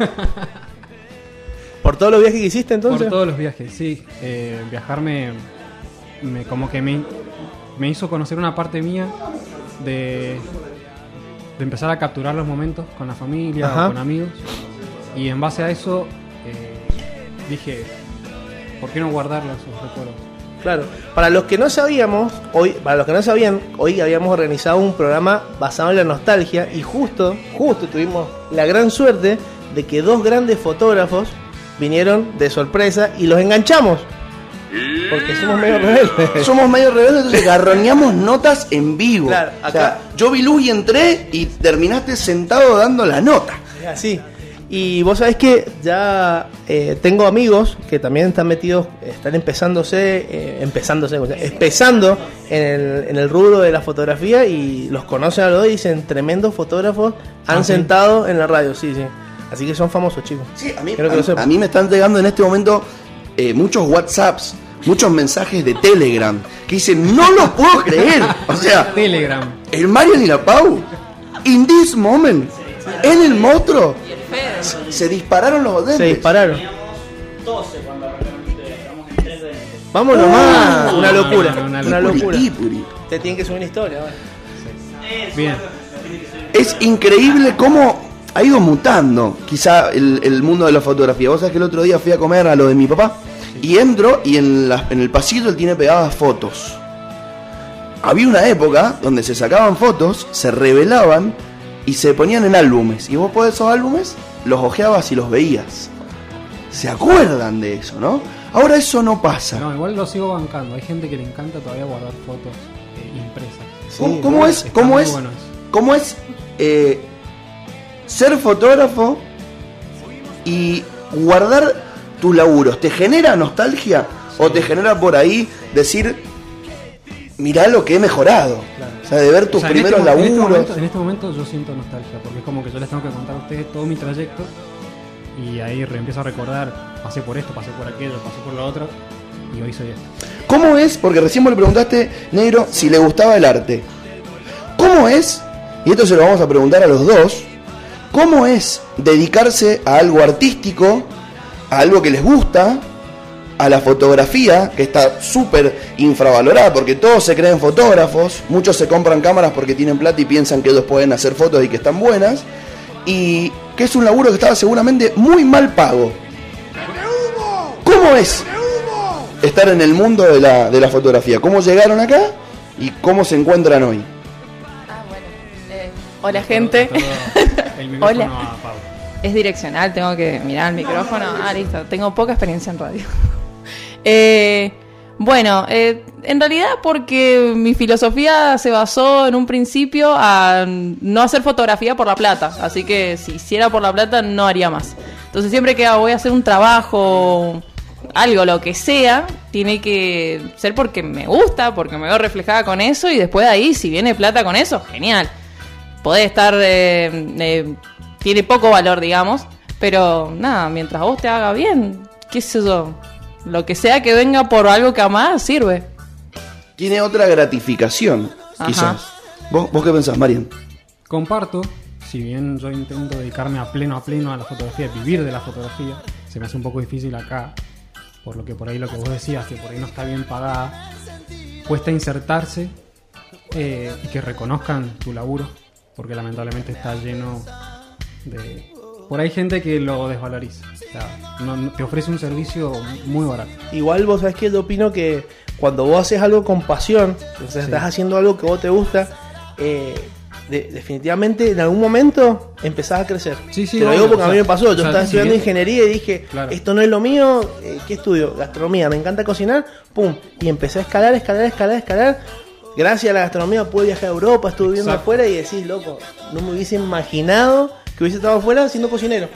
¿Por todos los viajes que hiciste entonces? Por todos los viajes, sí. Eh, viajar me, me- como que me, me hizo conocer una parte mía de, de empezar a capturar los momentos con la familia Ajá. o con amigos. Y en base a eso eh, dije, ¿por qué no guardarlos esos recuerdos? Claro. Para los que no sabíamos, hoy, para los que no sabían, hoy habíamos organizado un programa basado en la nostalgia y justo, justo tuvimos la gran suerte de que dos grandes fotógrafos vinieron de sorpresa y los enganchamos. Porque somos medio rebeldes. Somos medio rebeldes, entonces garroñamos notas en vivo. Claro, O acá- sea, yo vi luz y entré y terminaste sentado dando la nota. Así. Y vos sabés que ya eh, tengo amigos que también están metidos, están empezándose, eh, empezándose, o sea, empezando en el, en el rubro de la fotografía y los conocen a los dos y dicen tremendos fotógrafos han Ah, ¿sí? sentado en la radio, sí, sí. Así que son famosos chicos. Sí, a mí, a- a mí me están llegando en este momento eh, muchos WhatsApps, muchos mensajes de Telegram que dicen, no lo puedo creer. O sea, Telegram. el Marian y la Pau, in this moment, en el monstruo, se, se dispararon los Se dentes. dispararon. Vamos nomás, una locura, una una locura. ipuri. Te tienen que subir una historia. ahora. Bien. Es increíble cómo ha ido mutando quizá el, el mundo de la fotografía. Vos sabés que el otro día fui a comer a lo de mi papá y entro y en, la- en el pasillo él tiene pegadas fotos. Había una época donde se sacaban fotos, se revelaban y se ponían en álbumes. Y vos por esos álbumes los ojeabas y los veías. ¿Se acuerdan de eso, no? Ahora eso no pasa. No, igual lo sigo bancando. Hay gente que le encanta todavía guardar fotos eh, impresas. ¿Cómo, cómo es, cómo es, bueno cómo es eh, ser fotógrafo y guardar tus laburos? ¿Te genera nostalgia o te genera por ahí decir, mirá lo que he mejorado? O sea, de ver tus O sea, en primeros este mo- en este laburos. momento- En este, momento yo siento nostalgia, porque es como que yo les tengo que contar a ustedes todo mi trayecto y ahí empiezo a recordar, pasé por esto, pasé por aquello, pasé por lo otro y hoy soy esto. ¿Cómo es? Porque recién vos le preguntaste, negro, si le gustaba el arte. ¿Cómo es? Y esto se lo vamos a preguntar a los dos. ¿Cómo es dedicarse a algo artístico, a algo que les gusta, a la fotografía, que está súper infravalorada, porque todos se creen fotógrafos, muchos se compran cámaras porque tienen plata y piensan que ellos pueden hacer fotos y que están buenas, y que es un laburo que estaba seguramente muy mal pago. ¿Cómo es estar en el mundo de la, de la fotografía? ¿Cómo llegaron acá y cómo se encuentran hoy? Ah, bueno. Eh, hola, gente. El micrófono Hola. a Pau. Es direccional, tengo que mirar el micrófono. Ah, listo. Tengo poca experiencia en radio. Eh, Bueno, eh, en realidad porque mi filosofía se basó en un principio a no hacer fotografía por la plata. Así que si hiciera por la plata no haría más. Entonces siempre que voy a hacer un trabajo, algo, lo que sea, tiene que ser porque me gusta, porque me veo reflejada con eso y después de ahí, si viene plata con eso, genial. Podés estar... eh, eh, tiene poco valor, digamos. Pero nada, mientras vos te haga bien, qué sé yo. Lo que sea que venga por algo que amás, sirve. Tiene otra gratificación, Ajá. quizás. ¿Vos, ¿Vos qué pensás, Marian? Comparto, si bien yo intento dedicarme a pleno a pleno a la fotografía, vivir de la fotografía, se me hace un poco difícil acá, por lo que por ahí lo que vos decías, que por ahí no está bien pagada, cuesta insertarse eh, y que reconozcan tu laburo, porque lamentablemente está lleno de... Por ahí gente que lo desvaloriza, o sea, no- te ofrece un servicio muy barato. Igual vos sabés que yo opino que cuando vos haces algo con pasión, o sea, Sí. estás haciendo algo que vos te gusta, eh, de- definitivamente en algún momento empezás a crecer. Sí, sí, te lo digo porque o a mí me pasó, yo o sea, estaba estudiando ingeniería y dije, Claro. esto no es lo mío, eh, ¿qué estudio? Gastronomía, me encanta cocinar, pum, y empecé a escalar, escalar, escalar, escalar. Gracias a la gastronomía pude viajar a Europa, estuve viviendo Exacto. afuera y decís, loco, no me hubiese imaginado que hubiese estado afuera siendo cocinero.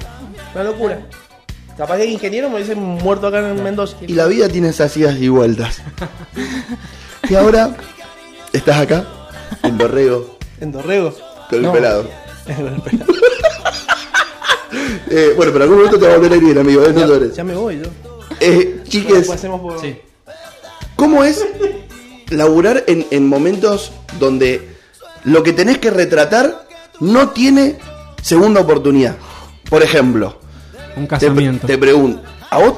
Una locura. Capaz que ingeniero me hubiese muerto acá en Mendoza. Y la vida tiene esas idas y vueltas. y ahora estás acá, en Dorrego, En Dorrego. con el No. pelado. Con el pelado. Eh, bueno, pero algún momento te va a volver a ir, amigo, ¿eh? no. Ya me voy yo. Eh, chiques, Después hacemos por- Sí. ¿cómo es laburar en, en momentos donde lo que tenés que retratar no tiene segunda oportunidad? Por ejemplo, Un te, casamiento. te pregunto, a vos,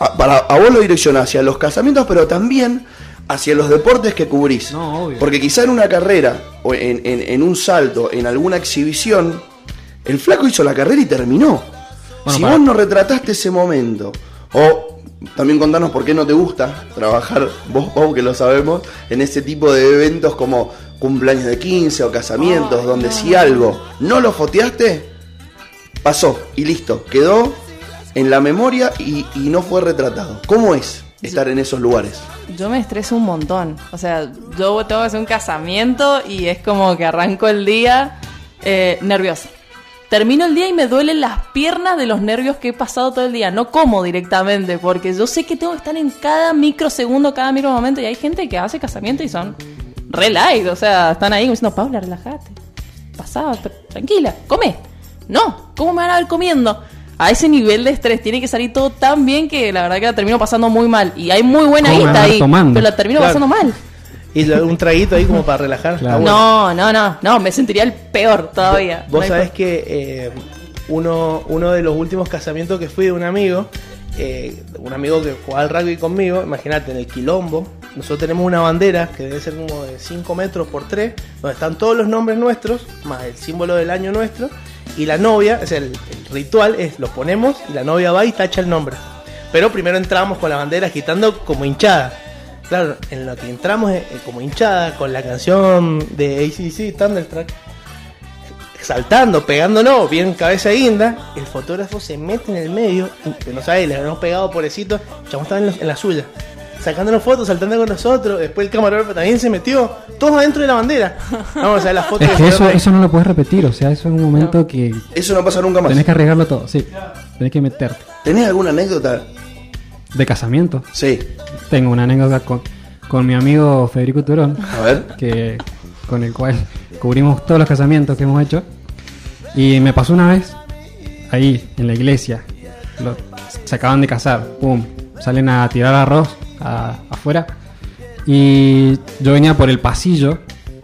a, para, a vos lo direccionás hacia los casamientos, pero también hacia los deportes que cubrís. No, obvio. Porque quizá en una carrera, o en, en- en un salto, en alguna exhibición, el flaco hizo la carrera y terminó. Bueno, si para- vos no retrataste ese momento, o también contanos por qué no te gusta trabajar, vos, vos que lo sabemos, en ese tipo de eventos como cumpleaños de 15 o casamientos, donde si algo no lo foteaste, pasó y listo, quedó en la memoria y, y no fue retratado. ¿Cómo es estar en esos lugares? Yo me estreso un montón. O sea, yo tengo que hacer un casamiento y es como que arranco el día eh, nerviosa. Termino el día y me duelen las piernas de los nervios que he pasado todo el día. No como directamente, porque yo sé que tengo que estar en cada microsegundo, cada micromomento. Y hay gente que hace casamiento y son re light. O sea, están ahí diciendo, Paula, relájate. Pasá, tr- tranquila, come. No, ¿cómo me van a ver comiendo? A ese nivel de estrés tiene que salir todo tan bien que la verdad que la termino pasando muy mal. Y hay muy buena ¿Cómo me van guita ahí, tomando? pero la termino Claro. pasando mal. Y un traguito ahí como para relajar. Claro. bueno. No, no, no, no, me sentiría el peor todavía. Vos No sabés por- que eh, uno, uno de los últimos casamientos que fui de un amigo, eh, un amigo que jugaba al rugby conmigo, imagínate, en el quilombo, nosotros tenemos una bandera que debe ser como de 5 metros por 3, donde están todos los nombres nuestros, más el símbolo del año nuestro, y la novia, es el, el ritual es, lo ponemos y la novia va y tacha el nombre. Pero primero entramos con la bandera agitando como hinchada. Claro, en lo que entramos eh, como hinchada con la canción de ACC, Thunderstruck, saltando, pegándonos, bien cabeza guinda, el fotógrafo se mete en el medio, y, no sabe, le habíamos pegado pobrecito, chabón estaba en, los- en la suya, sacándonos fotos, saltando con nosotros, después el camarógrafo también se metió, todos adentro de la bandera. Vamos a ver las fotos Es que eso, eso no lo puedes repetir, o sea, eso es un momento que Eso no pasa nunca más. tenés que arriesgarlo todo, sí. Tenés que meterte. ¿Tenés alguna anécdota? De casamiento. Sí. Tengo una anécdota con, con mi amigo Federico Turón, A ver. que, con el cual cubrimos todos los casamientos que hemos hecho. Y me pasó una vez, ahí, en la iglesia. Lo- se acaban de casar, pum. Salen a tirar arroz a- afuera. Y yo venía por el pasillo,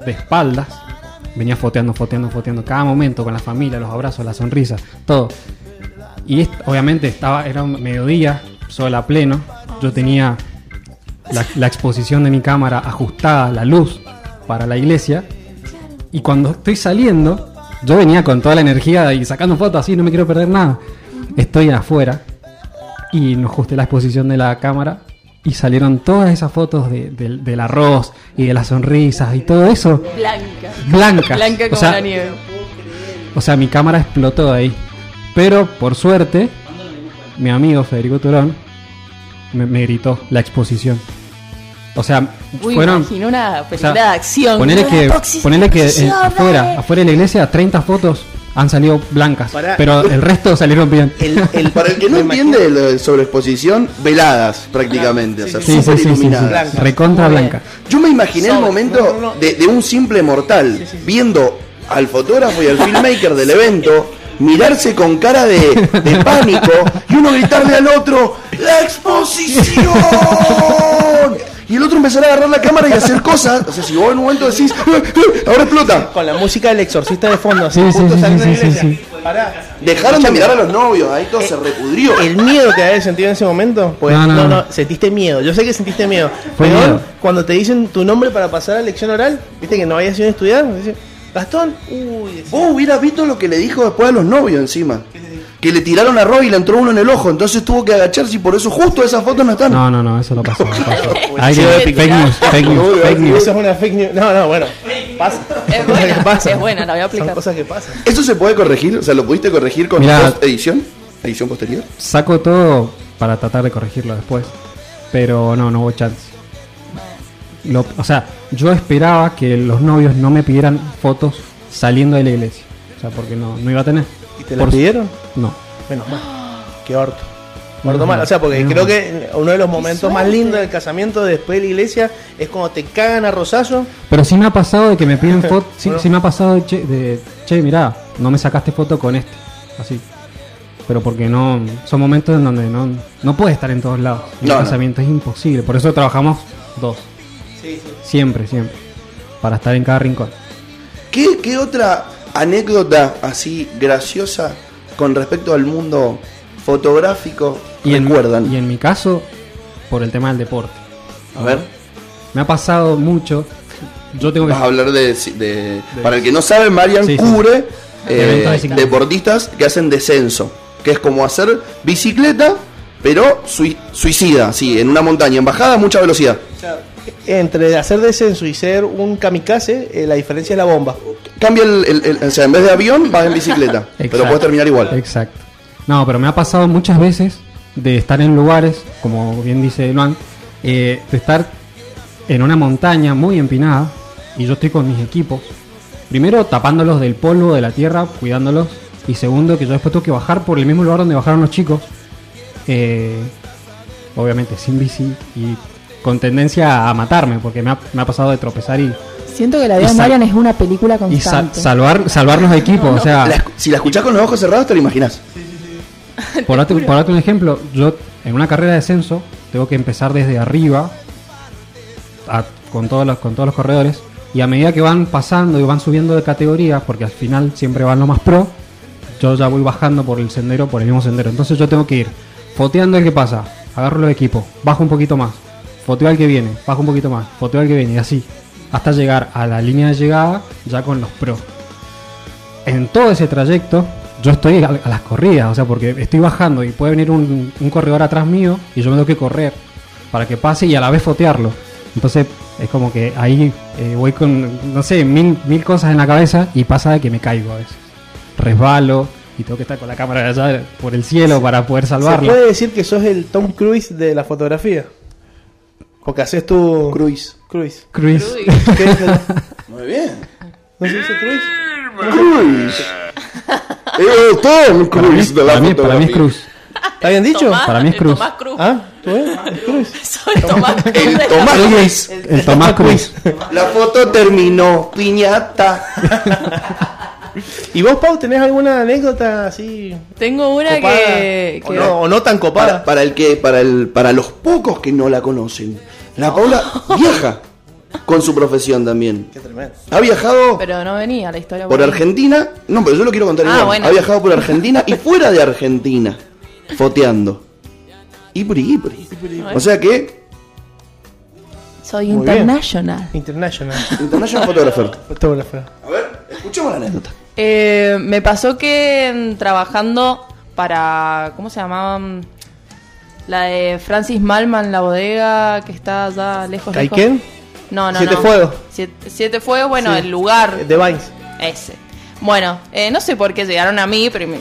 de espaldas. Venía foteando, foteando, foteando. Cada momento con la familia, los abrazos, la sonrisa, todo. Y est- obviamente estaba, era un mediodía, sol a pleno. Yo tenía la, la exposición de mi cámara ajustada, la luz para la iglesia. Y cuando estoy saliendo, yo venía con toda la energía y sacando fotos así, no me quiero perder nada. Estoy afuera y no ajusté la exposición de la cámara y salieron todas esas fotos de- del- del arroz y de las sonrisas y todo eso Blanca. blancas. Blanca como o sea, la nieve. o sea, mi cámara explotó ahí. Pero por suerte, mi amigo Federico Turón me, me gritó la exposición. O sea, Uy, fueron. imagino una o película sea, de acción. Ponele que, ponele que eh, afuera, afuera de la iglesia, 30 fotos han salido blancas. Pero el resto salieron bien. Para el que no entiende lo de sobreexposición, veladas prácticamente, o sea, Sí, sí, sí, sí, sí. iluminadas. Recontra blanca. Yo me imaginé el momento De, de un simple mortal viendo al fotógrafo y al filmmaker del evento mirarse con cara de, de pánico y uno gritarle al otro ¡La exposición! Y el otro empezar a agarrar la cámara y hacer cosas. O sea, si vos en un momento decís, "Eh, eh, ahora explota. Con la música del exorcista de fondo, así, Sí, sí, justo sí, saliendo de la sí, iglesia. sí. Pará. Dejaron de mirar a los novios, ahí todo se repudrió. El miedo que habías sentido en ese momento, pues No, no, no, sentiste miedo. Yo sé que sentiste miedo. Fue Peor, miedo. cuando te dicen tu nombre para pasar a lección oral, viste que no habías ido a estudiar, dice, Gastón, uy, Vos hubieras visto lo que le dijo después a los novios encima. Que le tiraron arroz y le entró uno en el ojo, entonces tuvo que agacharse y por eso justo esas fotos no están. No, no, no, eso no pasó. no pasó. Hay que- fake news, fake news, fake news. Eso es una fake news. No, no, bueno, pasa. Es buena, que pasan. es buena, la voy a aplicar. Son cosas que pasan. ¿Eso se puede corregir? O sea, ¿lo pudiste corregir con Mirá. post edición? ¿Edición posterior? Saco todo para tratar de corregirlo después. Pero no, no hubo chance. Lo- o sea, yo esperaba que los novios no me pidieran fotos saliendo de la iglesia. O sea, porque no, no iba a tener. ¿Y te la Por- pidieron? No. Menos mal. Qué orto. Orto Menos mal. mal. O sea, porque Menos creo mal. que uno de los momentos más lindos del casamiento después de la iglesia es cuando te cagan a rosazo. Pero sí me ha pasado de que me piden fotos. Sí, Bueno. sí me ha pasado de che, de, che, mirá, no me sacaste foto con este. Así. Pero porque no. Son momentos en donde no, no puedes estar en todos lados. En No, el no. casamiento es imposible. Por eso trabajamos dos. Siempre, siempre. Para estar en cada rincón. ¿Qué, qué otra anécdota así graciosa con respecto al mundo fotográfico Y en, recuerdan? y en mi caso, por el tema del deporte. A ver. Me ha pasado mucho. Yo tengo que. Vas a hablar de, de- Para el que no sabe, Marian Sí, sí. cubre eh, de deportistas que hacen descenso. Que es como hacer bicicleta, pero sui- suicida, sí, en una montaña, en bajada, mucha velocidad. Entre hacer descenso y ser un kamikaze, eh, la diferencia es la bomba. Cambia el, el- el- O sea, en vez de avión, vas en bicicleta. pero puedes terminar igual. Exacto. No, pero me ha pasado muchas veces de estar en lugares, como bien dice Luan, eh, de estar en una montaña muy empinada y yo estoy con mis equipos. Primero tapándolos del polvo, de la tierra, cuidándolos. Y segundo, que yo después tengo que bajar por el mismo lugar donde bajaron los chicos. eh, obviamente sin bici y con tendencia a matarme, porque me ha, me ha pasado de tropezar y, Siento que la vida de Marian es una película y sa- constante. salvar, salvar los equipos. O sea, La si la escuchás con los ojos cerrados, te lo imaginas. Por darte, por darte un ejemplo, yo en una carrera de descenso tengo que empezar desde arriba a- con, todos los, con todos los corredores y a medida que van pasando y van subiendo de categoría, porque al final siempre van los más pro, yo ya voy bajando por el sendero, por el mismo sendero. Entonces yo tengo que ir foteando el que pasa, agarro los equipos, bajo un poquito más, foteo al que viene, bajo un poquito más, foteo al que viene y así, hasta llegar a la línea de llegada ya con los pros en todo ese trayecto yo estoy a, las corridas, o sea, porque estoy bajando y puede venir un, un corredor atrás mío y yo me tengo que correr para que pase y a la vez fotearlo. Entonces es como que ahí eh, voy con, no sé, mil, mil cosas en la cabeza y pasa de que me caigo a veces. Resbalo y tengo que estar con la cámara allá por el cielo para poder Se salvarlo. puede decir que sos el Tom Cruise de la fotografía. Porque haces tu. Cruise. Cruise. Cruise. ¿Qué es el- Muy bien. ¿No se dice Cruise? Cruise. Eh, Tom Para mí, Cruise de la para mí- para mí es. Cruz. ¿Está bien dicho? Tomás, Para mí es Cruz. Tomás Cruz. ¿Ah? ¿Tú ves? Es Cruise. Soy Tomás Cruz. El Tomás Cruise. el Tomás Cruz. La foto terminó. Piñata. ¿Y vos, Pau, tenés alguna anécdota así? Tengo una copada? que, o, no, o no tan Para, copada. para el que, para el, para los pocos que no la conocen. La Paula viaja con su profesión también. Qué tremendo. Ha viajado Pero no venía la historia. por. Argentina. No, pero yo lo quiero contar Ah, bueno. Ha viajado por Argentina y fuera de Argentina. Foteando. Ipuri, ipuri. O sea que, Soy Muy bien. international. International. International Photographer. A ver, escuchemos la anécdota. Eh, me pasó que mm, trabajando para. ¿Cómo se llamaba? La de Francis Malman, la bodega que está allá lejos. lejos. ¿Caiquén? No, no, Siete no. Fuegos. Siete, Siete Fuegos, bueno, Sí. el lugar. De Vines. Ese. Bueno, eh, no sé por qué llegaron a mí, pero me-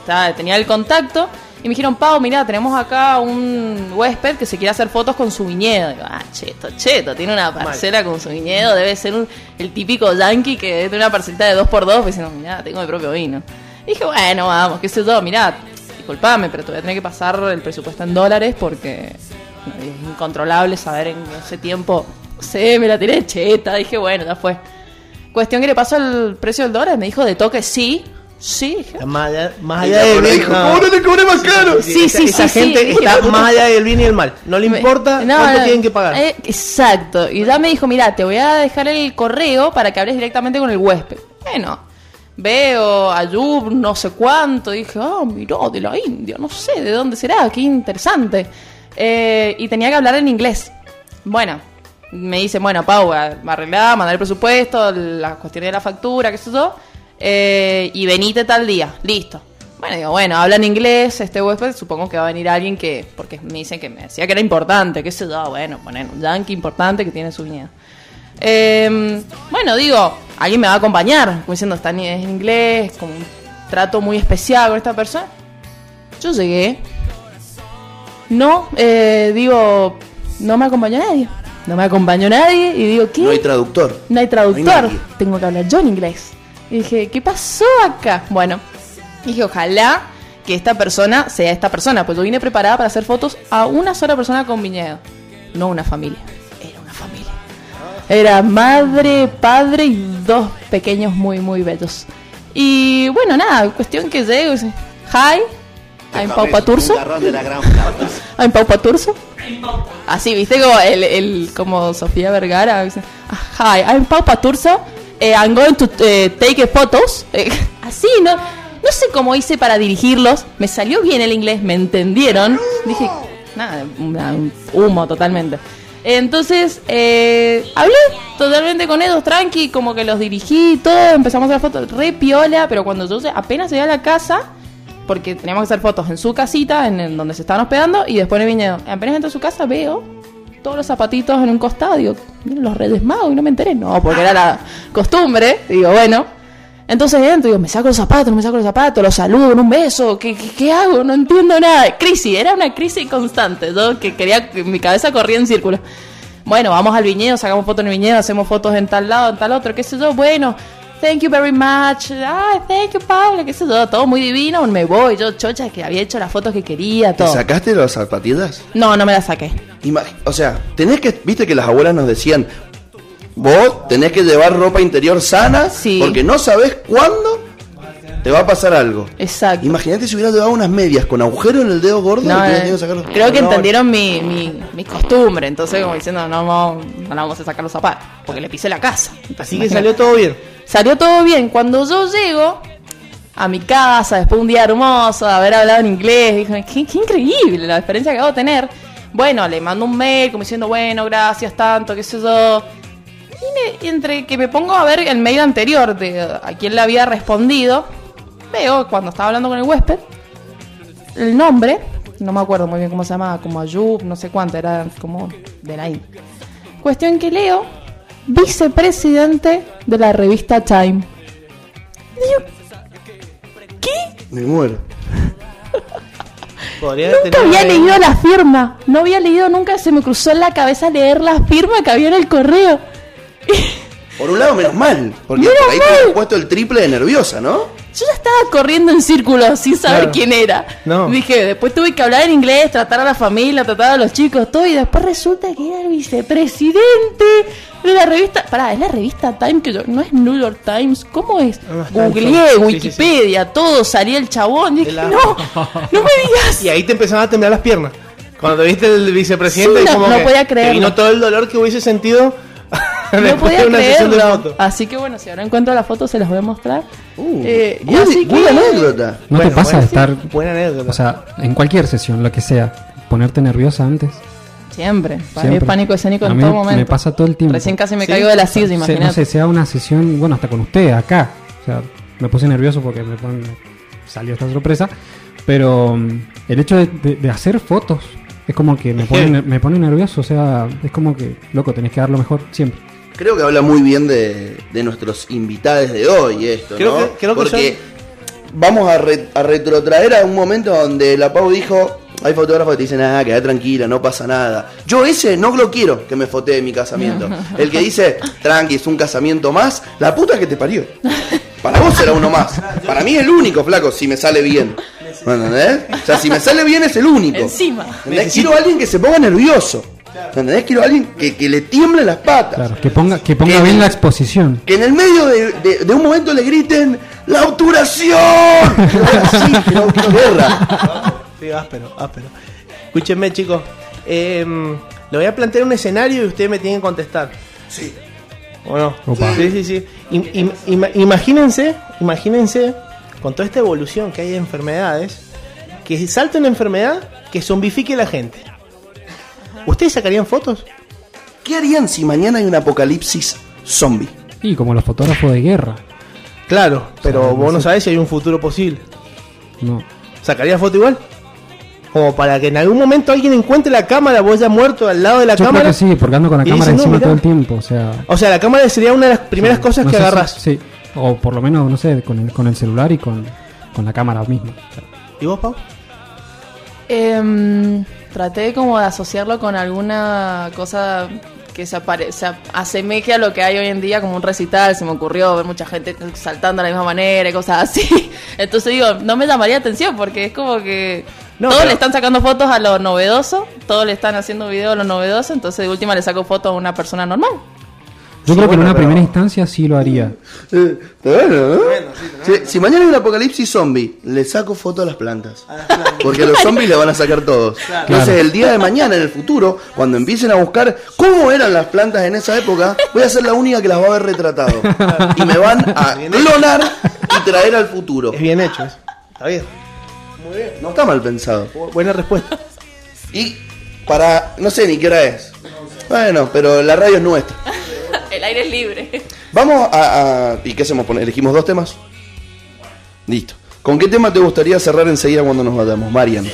estaba- tenía el contacto Y me dijeron, Pau, mirá, tenemos acá un huésped que se quiere hacer fotos con su viñedo. Digo, ah, cheto, cheto, tiene una parcela con su viñedo, debe ser un- el típico yankee que tener una parcelita de 2x2, pues diciendo, mirá, tengo mi propio vino. Y dije, bueno, vamos, qué sé yo, mirá, disculpame, pero te voy a tener que pasar el presupuesto en dólares porque no, es incontrolable saber en ese tiempo. No sé, me la tiré cheta, dije, bueno, ya fue. Cuestión que le pasó el precio del dólar, me dijo de toque sí. Sí, dije, Más allá, más allá del bien. dijo, ¿cómo no te cobré más caro? Sí, esa, sí, esa sí, gente sí. está más allá del bien y el mal. No le importa No, cuánto no, tienen que pagar. eh, exacto. Y ya me dijo, mira, te voy a dejar el correo para que hables directamente con el huésped. Bueno, veo Ayub no sé cuánto. Dije, ah, mirá, de la India, no sé de dónde será, qué interesante. Eh, y tenía que hablar en inglés. Bueno, me dice, bueno, Pau, a- arreglá, mandar el presupuesto, la cuestión de la factura, qué sé yo. eh, y venite tal día, listo. Bueno, digo, bueno, habla en inglés este huésped, supongo que va a venir alguien que, porque me dicen que me decía que era importante, qué sé yo, bueno, poner un yankee importante que tiene su viñedo. Eh, bueno, digo, alguien me va a acompañar, como diciendo, está en inglés, con un trato muy especial con esta persona. Yo llegué, no, eh, digo, no me acompañó nadie, no me acompañó nadie, y digo, ¿qué? No hay traductor. No hay traductor. No hay nadie. Tengo que hablar yo en inglés. Y dije, ¿qué pasó acá? Bueno, dije, ojalá que esta persona sea esta persona. Pues yo vine preparada para hacer fotos a una sola persona con viñedo. No una familia. Era madre, padre y dos pequeños muy, muy bellos. Y bueno, nada, cuestión que llego Hi, I'm Pau Paturso. I'm Pau Paturso. Así, viste, como, el, el- como Sofía Vergara. "Ah, Hi, I'm Pau Paturso. eh, I'm going to eh, take photos. Eh, así, ¿no? No sé cómo hice para dirigirlos. Me salió bien el inglés, me entendieron. Dije, nada, un humo totalmente. Entonces, eh, hablé totalmente con ellos, tranqui, como que los dirigí y todo. Empezamos a hacer fotos re piola, pero cuando yo apenas llegué a la casa, porque teníamos que hacer fotos en su casita, en, el- donde se estaban hospedando, y después en el viñedo. Apenas entro a su casa, veo todos los zapatitos en un costado. Digo, miren los Reyes Magos, y no me enteré. No, porque era la costumbre. Digo, bueno. Entonces entro, digo, me saco los zapatos, no me saco los zapatos, los saludo en un beso. ¿Qué, qué, qué hago? No entiendo nada. Crisis, era una crisis constante. Yo que quería, que mi cabeza corría en círculo. Bueno, vamos al viñedo, sacamos fotos en el viñedo, hacemos fotos en tal lado, en tal otro, qué sé yo. Bueno, thank you very much. Ay, thank you, Pablo, qué sé yo. Todo muy divino. Me voy, yo chocha, que había hecho las fotos que quería, ¿Te todo. sacaste las zapatillas? No, no me las saqué. Imag- o sea, tenés que, viste que las abuelas nos decían, vos tenés que llevar ropa interior sana, porque no sabés cuándo te va a pasar algo. Exacto. Imagínate si hubieras llevado unas medias con agujero en el dedo gordo y No, eh, tenido que sacarlos. creo que No, entendieron mi, mi, mi costumbre, entonces como diciendo, no, no, vamos a sacar los zapatos, porque le pisé la casa. Así que salió todo bien. Salió todo bien. Cuando yo llego a mi casa, después de un día hermoso, de haber hablado en inglés, dije, qué, qué increíble la experiencia que acabo de tener. Bueno, le mando un mail como diciendo, bueno, gracias tanto, qué sé yo. Y me- entre que me pongo a ver el mail anterior de a quién le había respondido, veo cuando estaba hablando con el huésped, el nombre, no me acuerdo muy bien cómo se llamaba, como Ayub, no sé cuánto, era como de la India. Cuestión que leo, vicepresidente de la revista Time. Me muero. Nunca había leído la firma, no había leído nunca, se me cruzó en la cabeza leer la firma que había en el correo. Por un lado, menos mal, porque Menos por ahí te puesto el triple de nerviosa, ¿no? Yo ya estaba corriendo en círculos sin saber Claro. quién era. No. Dije, después tuve que hablar en inglés, tratar a la familia, tratar a los chicos, todo, y después resulta que era el vicepresidente de la revista. Pará, es la revista Time, que yo, no es New York Times, ¿cómo es? Googleé, son- sí, Wikipedia, todo, salía el chabón, dije, la- no, no me digas. Y ahí te empezaban a temblar las piernas. Cuando te viste el vicepresidente, no- como no que podía te creerlo. vino todo el dolor que hubiese sentido No podía de una sesión de creerlo. Así que bueno, si ahora encuentro la foto se las voy a mostrar. Eh, y buena- así que- buena anécdota. ¿No te pasa de estar, buena anécdota. o sea, en cualquier sesión, lo que sea, ponerte nerviosa antes? Siempre, para Siempre. mí pánico escénico A en mí todo me momento. pasa todo el tiempo. Recién casi me Sí. caigo de la silla, se- imagínate. No sé, sea una sesión, bueno, hasta con usted, acá. O sea, me puse nervioso porque me, me salió esta sorpresa. Pero mm, el hecho de, de- de hacer fotos es como que me pone, me pone nervioso. O sea, es como que, loco, tenés que dar lo mejor siempre. Creo que habla muy bien de, de nuestros invitados de hoy esto, Creo ¿no? que- creo que Porque vamos a, re- a retrotraer a un momento donde la Pau dijo, hay fotógrafos que te dicen, ah, queda tranquila, no pasa nada. Yo ese no lo quiero que me fotee mi casamiento. El que dice, tranqui, es un casamiento más, la puta que te parió. Para vos será uno más. Para mí es el único, flaco, si me sale bien. ¿Me ¿Entendés? O sea, si me sale bien es el único. Encima. Quiero a alguien que se ponga nervioso. ¿Entendés? Quiero a alguien que, que le tiemble las patas. Claro, que ponga, que ponga Que- bien la exposición. Que en el medio de, de- de un momento le griten ¡La obturación! Así, quiero, quiero guerra. Sí, áspero, áspero. Escúchenme, chicos. Eh, le voy a plantear un escenario y ustedes me tienen que contestar. Sí. ¿O no? Opa. Sí, sí, sí. Im- im- ima- imagínense, imagínense, con toda esta evolución que hay de enfermedades, que salte una enfermedad que zombifique a la gente. ¿Ustedes sacarían fotos? ¿Qué harían si mañana hay un apocalipsis zombie? Y como los fotógrafos de guerra. Claro, pero vos no sabés si hay un futuro posible. No. ¿Sacarías foto igual? Como para que en algún momento alguien encuentre la cámara, vos ya muerto al lado de la Yo cámara. creo que sí, porque ando con la cámara encima todo el tiempo. O sea, O sea, la cámara sería una de las primeras cosas no que si- agarras. sí. O por lo menos, no sé, con el, con el celular y con, con la cámara misma. ¿Y vos, Pau? Em, traté como de asociarlo con alguna cosa que se, apare- se asemeje a lo que hay hoy en día, como un recital. Se me ocurrió ver mucha gente saltando de la misma manera y cosas así. Entonces digo, no me llamaría atención porque es como que No, todos pero- le están sacando fotos a lo novedoso, todos le están haciendo video a lo novedoso. Entonces de última le saco fotos a una persona normal. Yo Sí, creo que en una pero- primera instancia sí lo haría. Eh, bueno, ¿no? si, si mañana hay un apocalipsis zombie, le saco foto a las plantas. Porque los zombies le van a sacar todos. Entonces, el día de mañana, en el futuro, cuando empiecen a buscar cómo eran las plantas en esa época, voy a ser la única que las va a haber retratado. Y me van a clonar y traer al futuro. Es bien hecho eso. Está bien. No está mal pensado. Bu- Buena respuesta. Y para. No sé ni qué hora es. Bueno, pero la radio es nuestra. El aire es libre. Vamos a, a- ¿Y qué hacemos? ¿Elegimos dos temas? Listo. ¿Con qué tema te gustaría cerrar enseguida cuando nos vayamos, Marian?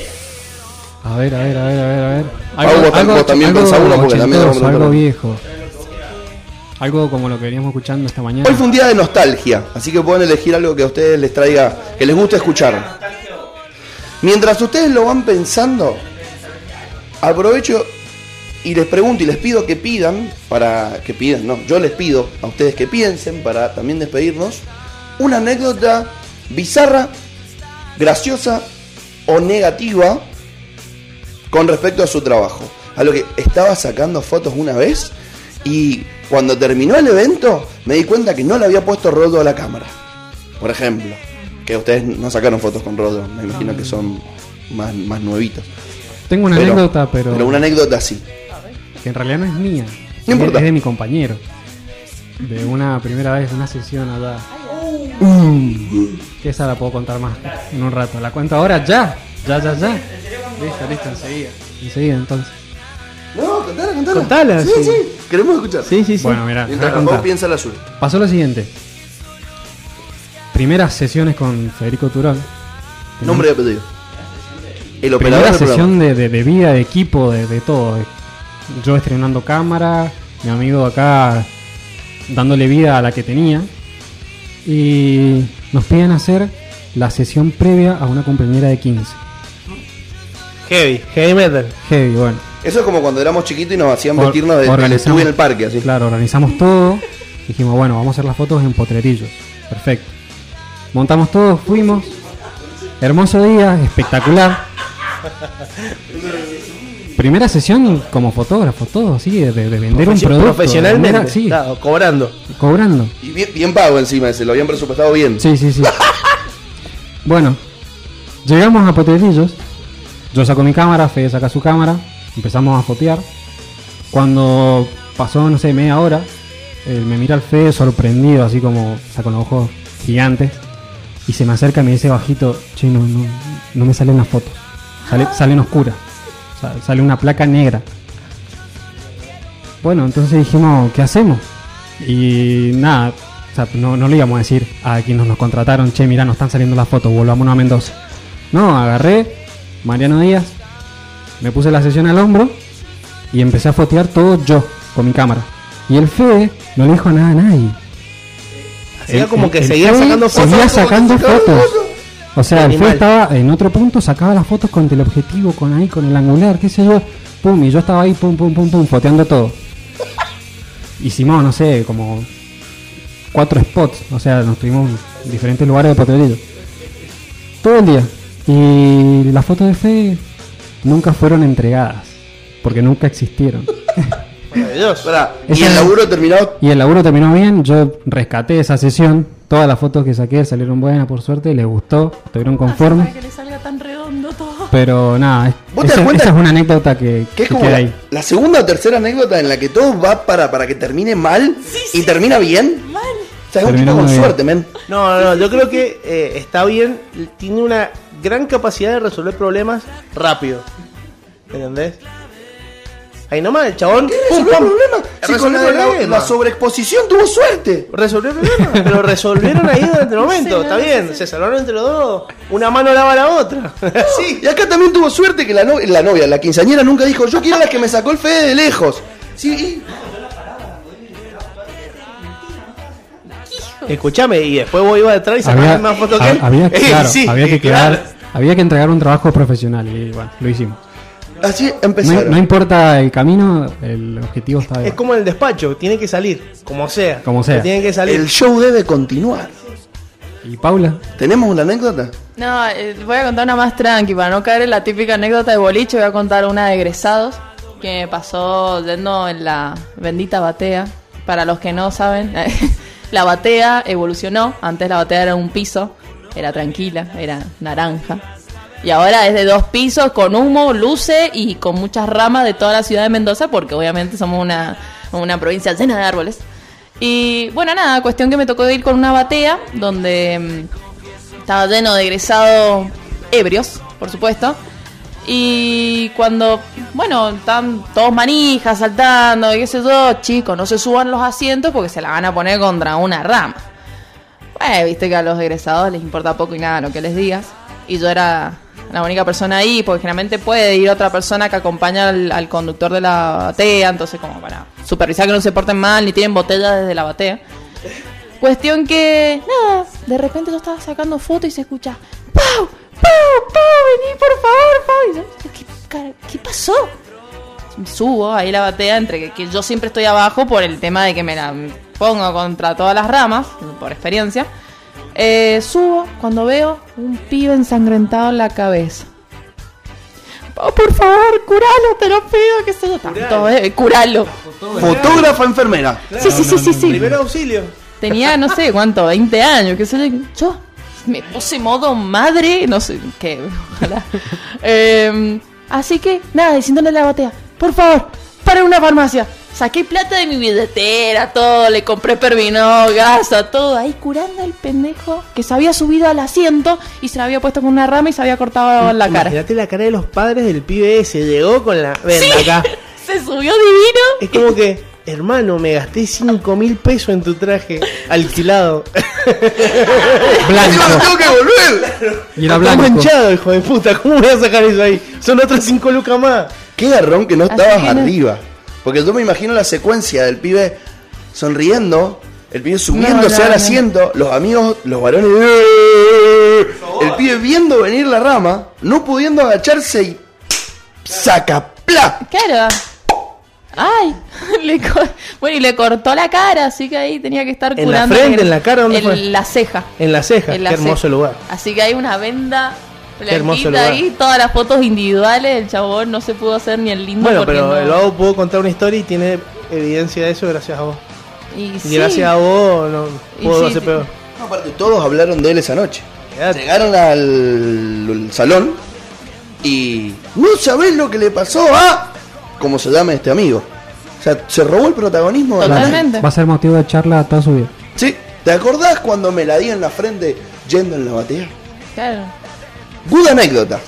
A ver, a ver, a ver, a ver, a ver. Pau, vos tam- vos también pensá uno, porque también ochentoso, vamos a algo viejo. Algo como lo que veníamos escuchando esta mañana. Hoy fue un día de nostalgia, así que pueden elegir algo que a ustedes les traiga, que les guste escuchar. Mientras ustedes lo van pensando, aprovecho y les pregunto y les pido que pidan, para que pidan, no, yo les pido a ustedes que piensen para también despedirnos, una anécdota bizarra, graciosa o negativa con respecto a su trabajo. A lo que estaba sacando fotos una vez y cuando terminó el evento me di cuenta que no le había puesto rodo a la cámara. Por ejemplo, que ustedes no sacaron fotos con rodo, me imagino que son más, más nuevitos. Tengo una Pero- anécdota, pero, Pero una anécdota así. Que en realidad no es mía. No importa. Es de mi compañero. De una primera vez, una sesión allá. Que esa la puedo contar más en un rato. ¿La cuento ahora? Ya. Ya, ya, ya. Listo, listo, enseguida. Enseguida, entonces. No, contala, contala. Contala, Sí, sí. sí, queremos escuchar. Sí, sí, sí. Bueno, mira, Mientras piensa la suya. Pasó lo siguiente. Primeras sesiones con Federico Turón. Nombre y apellido. El operador Primera sesión de, de, de vida, de equipo, de, de todo. Yo estrenando cámara, mi amigo acá dándole vida a la que tenía. Y nos piden hacer la sesión previa a una compañera de 15. Heavy, heavy metal. Heavy, bueno. Eso es como cuando éramos chiquitos y nos hacían Or- vestirnos de, organizamos- estuve en el parque, así. Claro, organizamos todo. Dijimos, bueno, vamos a hacer las fotos en Potrerillos. Perfecto. Montamos todo, fuimos. Hermoso día, espectacular. Primera sesión como fotógrafo, todo así, de, de vender un producto. Profesionalmente. Era- sí, claro, cobrando. cobrando. Y bien, bien pago encima, se lo habían presupuestado bien. Sí, sí, sí. bueno, llegamos a Potrerillos. Yo saco mi cámara, Fede saca su cámara. Empezamos a fotear. Cuando pasó, no sé, media hora, él me mira al Fede sorprendido, así como, o sea, con los ojos gigantes. Y se me acerca y me dice bajito, che, no, no, no me salen las fotos. Sale, salen oscuras. Sale una placa negra. Bueno, entonces dijimos, ¿qué hacemos? Y nada, o sea, no, no le íbamos a decir a quienes nos contrataron, che, mira, nos están saliendo las fotos, volvámonos a Mendoza. No, agarré Mariano Díaz, me puse la sesión al hombro y empecé a fotear todo yo, con mi cámara. Y el Fede no le dijo nada a nadie. Hacía como que el seguía Fede sacando fotos. Seguía sacando fotos. O sea, el Animal. estaba en otro punto, sacaba las fotos con el objetivo, con ahí, con el angular, qué sé yo. Pum, y yo estaba ahí, pum, pum, pum, pum, foteando todo. Hicimos, no sé, como cuatro spots. O sea, nos tuvimos en diferentes lugares de Potrerillo. Todo el día. Y las fotos de Fede nunca fueron entregadas. Porque nunca existieron. Maravilloso. Y el laburo terminó. Y el laburo terminó bien, yo rescaté esa sesión, todas las fotos que saqué salieron buenas por suerte, les gustó, estuvieron conformes, Para que le salga tan redondo todo. pero nada, ¿Vos te das esa, cuenta esa es una anécdota que, Que es como queda la, ahí. la segunda o tercera anécdota en la que todo va para, para que termine mal y termina bien. O sea, es un Terminó tipo con bien. suerte, men. No, no, yo creo que eh, está bien. Tiene una gran capacidad de resolver problemas rápido. ¿Entendés? Ahí nomás, el chabón. ¿Qué pum, resolvió el problema? Si con la, la- problema. la sobreexposición tuvo suerte. Resolvió el problema, pero resolvieron ahí durante el momento. Está bien, se salvaron entre los dos. Una mano lava la otra. Sí, y acá también tuvo suerte que la, no- la novia, la quinceañera, nunca dijo, yo quiero la que me sacó el Fede de lejos. Sí, y- Escuchame, y después vos ibas detrás y sacabas más fotos que él. había, claro, sí, había que claro. quedar, había que entregar un trabajo profesional y bueno, lo hicimos. Así No, empezaron. no importa el camino, el objetivo está Es bien. como el despacho, tiene que salir, como sea. Como sea. Tiene que salir. El show debe continuar. ¿Y Paula? ¿Tenemos una anécdota? No, eh, voy a contar una más tranqui, para no caer en la típica anécdota de boliche, voy a contar una de egresados que me pasó yendo en la bendita batea. Para los que no saben, la batea evolucionó, antes la batea era un piso, era tranquila, era naranja. Y ahora es de dos pisos, con humo, luces y con muchas ramas de toda la ciudad de Mendoza, porque obviamente somos una, una provincia llena de árboles. Y bueno, nada, cuestión que me tocó ir con una batea donde mm, estaba lleno de egresados ebrios, por supuesto. Y cuando, bueno, están todos manijas saltando, y qué sé yo, chicos, no se suban los asientos porque se la van a poner contra una rama. Bueno, viste que a los egresados les importa poco y nada lo que les digas. Y yo era la única persona ahí, porque generalmente puede ir otra persona que acompaña al, al conductor de la batea, entonces como para supervisar que no se porten mal ni tienen botella desde la batea. Cuestión que, nada, de repente yo estaba sacando fotos y se escucha, ¡Pau! ¡Pau! ¡Pau! Vení, por favor, Pau. Y yo, ¿qué, ¿qué pasó? Subo ahí la batea, entre que, que yo siempre estoy abajo por el tema de que me la pongo contra todas las ramas, por experiencia. Eh, subo cuando veo un pibe ensangrentado en la cabeza. Pau, por favor, curalo, te lo pido, que se yo tanto, eh, curalo. Fotógrafa enfermera. Sí, sí, sí, sí, sí. Primer auxilio. Tenía, no sé cuánto, 20 años, qué sé yo. Yo me puse modo madre, no sé qué, ojalá. Eh, así que, nada, diciéndole a la batea, por favor, para una farmacia. Saqué plata de mi billetera, todo, le compré pervino, gasa, todo, ahí curando al pendejo que se había subido al asiento y se le había puesto con una rama y se había cortado la cara. Imagínate la cara de los padres del pibe ese. Llegó con la. Ven acá. Se subió divino. Es como que, hermano, me gasté 5 mil pesos en tu traje alquilado. Blanco. tengo que volver! Y era blanco. manchado, hijo de puta. ¿Cómo voy a sacar eso ahí? Son otras 5 lucas más. Qué garrón que no Así estabas que no- arriba. Porque yo me imagino la secuencia del pibe sonriendo, el pibe subiéndose no, al no. asiento, los amigos, los varones. El pibe viendo venir la rama, no pudiendo agacharse y. ¡Saca! ¡Pla! Claro. Ay, le co- bueno, y le cortó la cara, así que ahí tenía que estar ¿En la curando. frente, en la cara, dónde en fue? la ceja. En la ceja. En la Qué hermoso ceja. lugar. Así que hay una venda Qué hermoso blanquita lugar. ahí, todas las fotos individuales, el chabón no se pudo hacer ni el lindo Bueno, pero no- el Vago pudo contar una historia y tiene evidencia de eso gracias a vos. Y Y sí. gracias a vos no sí, hacer sí. peor. No, aparte, todos hablaron de él esa noche. Quedate. Llegaron al, al salón y. No sabés lo que le pasó a. ¿Cómo se llama este amigo? O sea, se robó el protagonismo de la Totalmente. Va a ser motivo de charla toda su vida. Sí, ¿te acordás cuando me la di en la frente yendo en la batea? Claro. Good anécdota.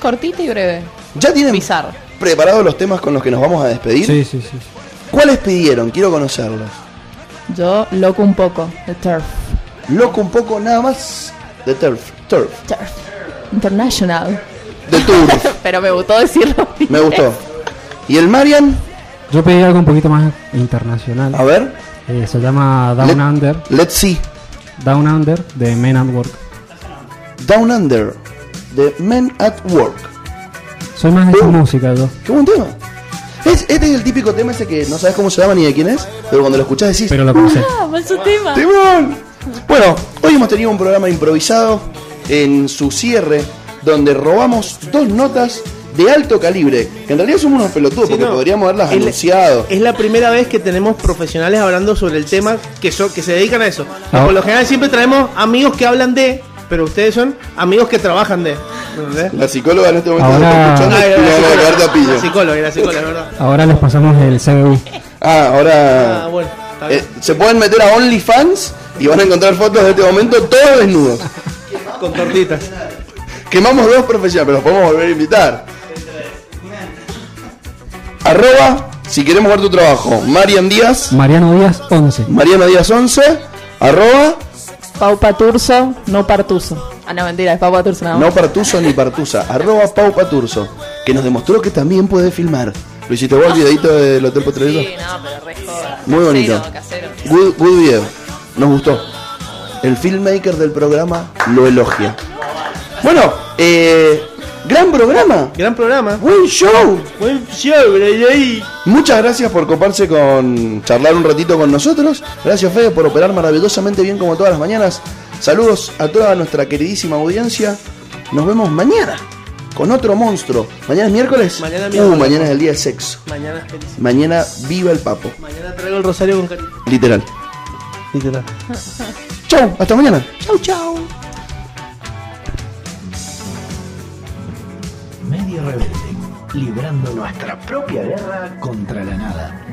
Cortita y breve. ¿Ya tienen Bizarro. preparados los temas con los que nos vamos a despedir? Sí, sí, sí. ¿Cuáles pidieron? Quiero conocerlos. Yo loco un poco. The Turf. Loco un poco nada más de Turf. Turf. Turf. International. De Turf. Pero me gustó decirlo. Me gustó. ¿Y el Marian? Yo pedí algo un poquito más internacional. A ver. Eh, se llama Down Let- Under. Let's see. Down Under de Men at Work. Down Under de Men at Work. Soy más de esa música yo. Qué buen tema. Es- este es el típico tema ese que no sabes cómo se llama ni de quién es, pero cuando lo escuchás decís. Pero lo conocé. Ah, falso tema. ¡Timón! Bueno, hoy hemos tenido un programa improvisado en su cierre donde robamos dos notas de alto calibre. Que en realidad somos unos pelotudos Sí, porque no. podríamos haberlas El- anunciado. Es la primera vez que tenemos profesionales hablando sobre el tema que, son, que se dedican a eso. Ah. Por lo general siempre traemos amigos que hablan de, pero ustedes son amigos que trabajan de. ¿entendés? La psicóloga en este momento Ahora- está escuchando Ah, y era le la van a psicóloga. cagar de a pillo. La psicóloga, la psicóloga, es verdad. Ahora les pasamos el CBU. Ah, ahora. Ah, bueno, eh, se pueden meter a OnlyFans y van a encontrar fotos de este momento todos desnudos. Con tortitas. Quemamos dos profesionales, pero los podemos volver a invitar. Arroba, si queremos ver tu trabajo, Marian Díaz, Mariano Díaz 11. Mariano Díaz 11, arroba, Pau Paturso, no Partuso. Ah, no, mentira, es Pau Paturso nada no. Partuso ni Partusa, arroba Pau Paturso, que nos demostró que también puede filmar. Lo hiciste vos el videito del Hotel Potrerito. Sí, no, pero re joda. Muy bonito. Casero, casero. Good, good video. Nos gustó. El filmmaker del programa lo elogia. Bueno, eh, gran programa. Gran programa. Buen show. Buen show, ahí. Muchas gracias por coparse con charlar un ratito con nosotros. Gracias Fede por operar maravillosamente bien como todas las mañanas. Saludos a toda nuestra queridísima audiencia. Nos vemos mañana con otro monstruo. Mañana es miércoles. Mañana es Uh, miércoles. mañana es el día de sexo. Mañana es feliz. Mañana viva el papo. Mañana traigo el rosario con cariño. Literal. Literal. Chau, hasta mañana. Chau, chau. Medio rebelde, librando nuestra propia guerra contra la nada.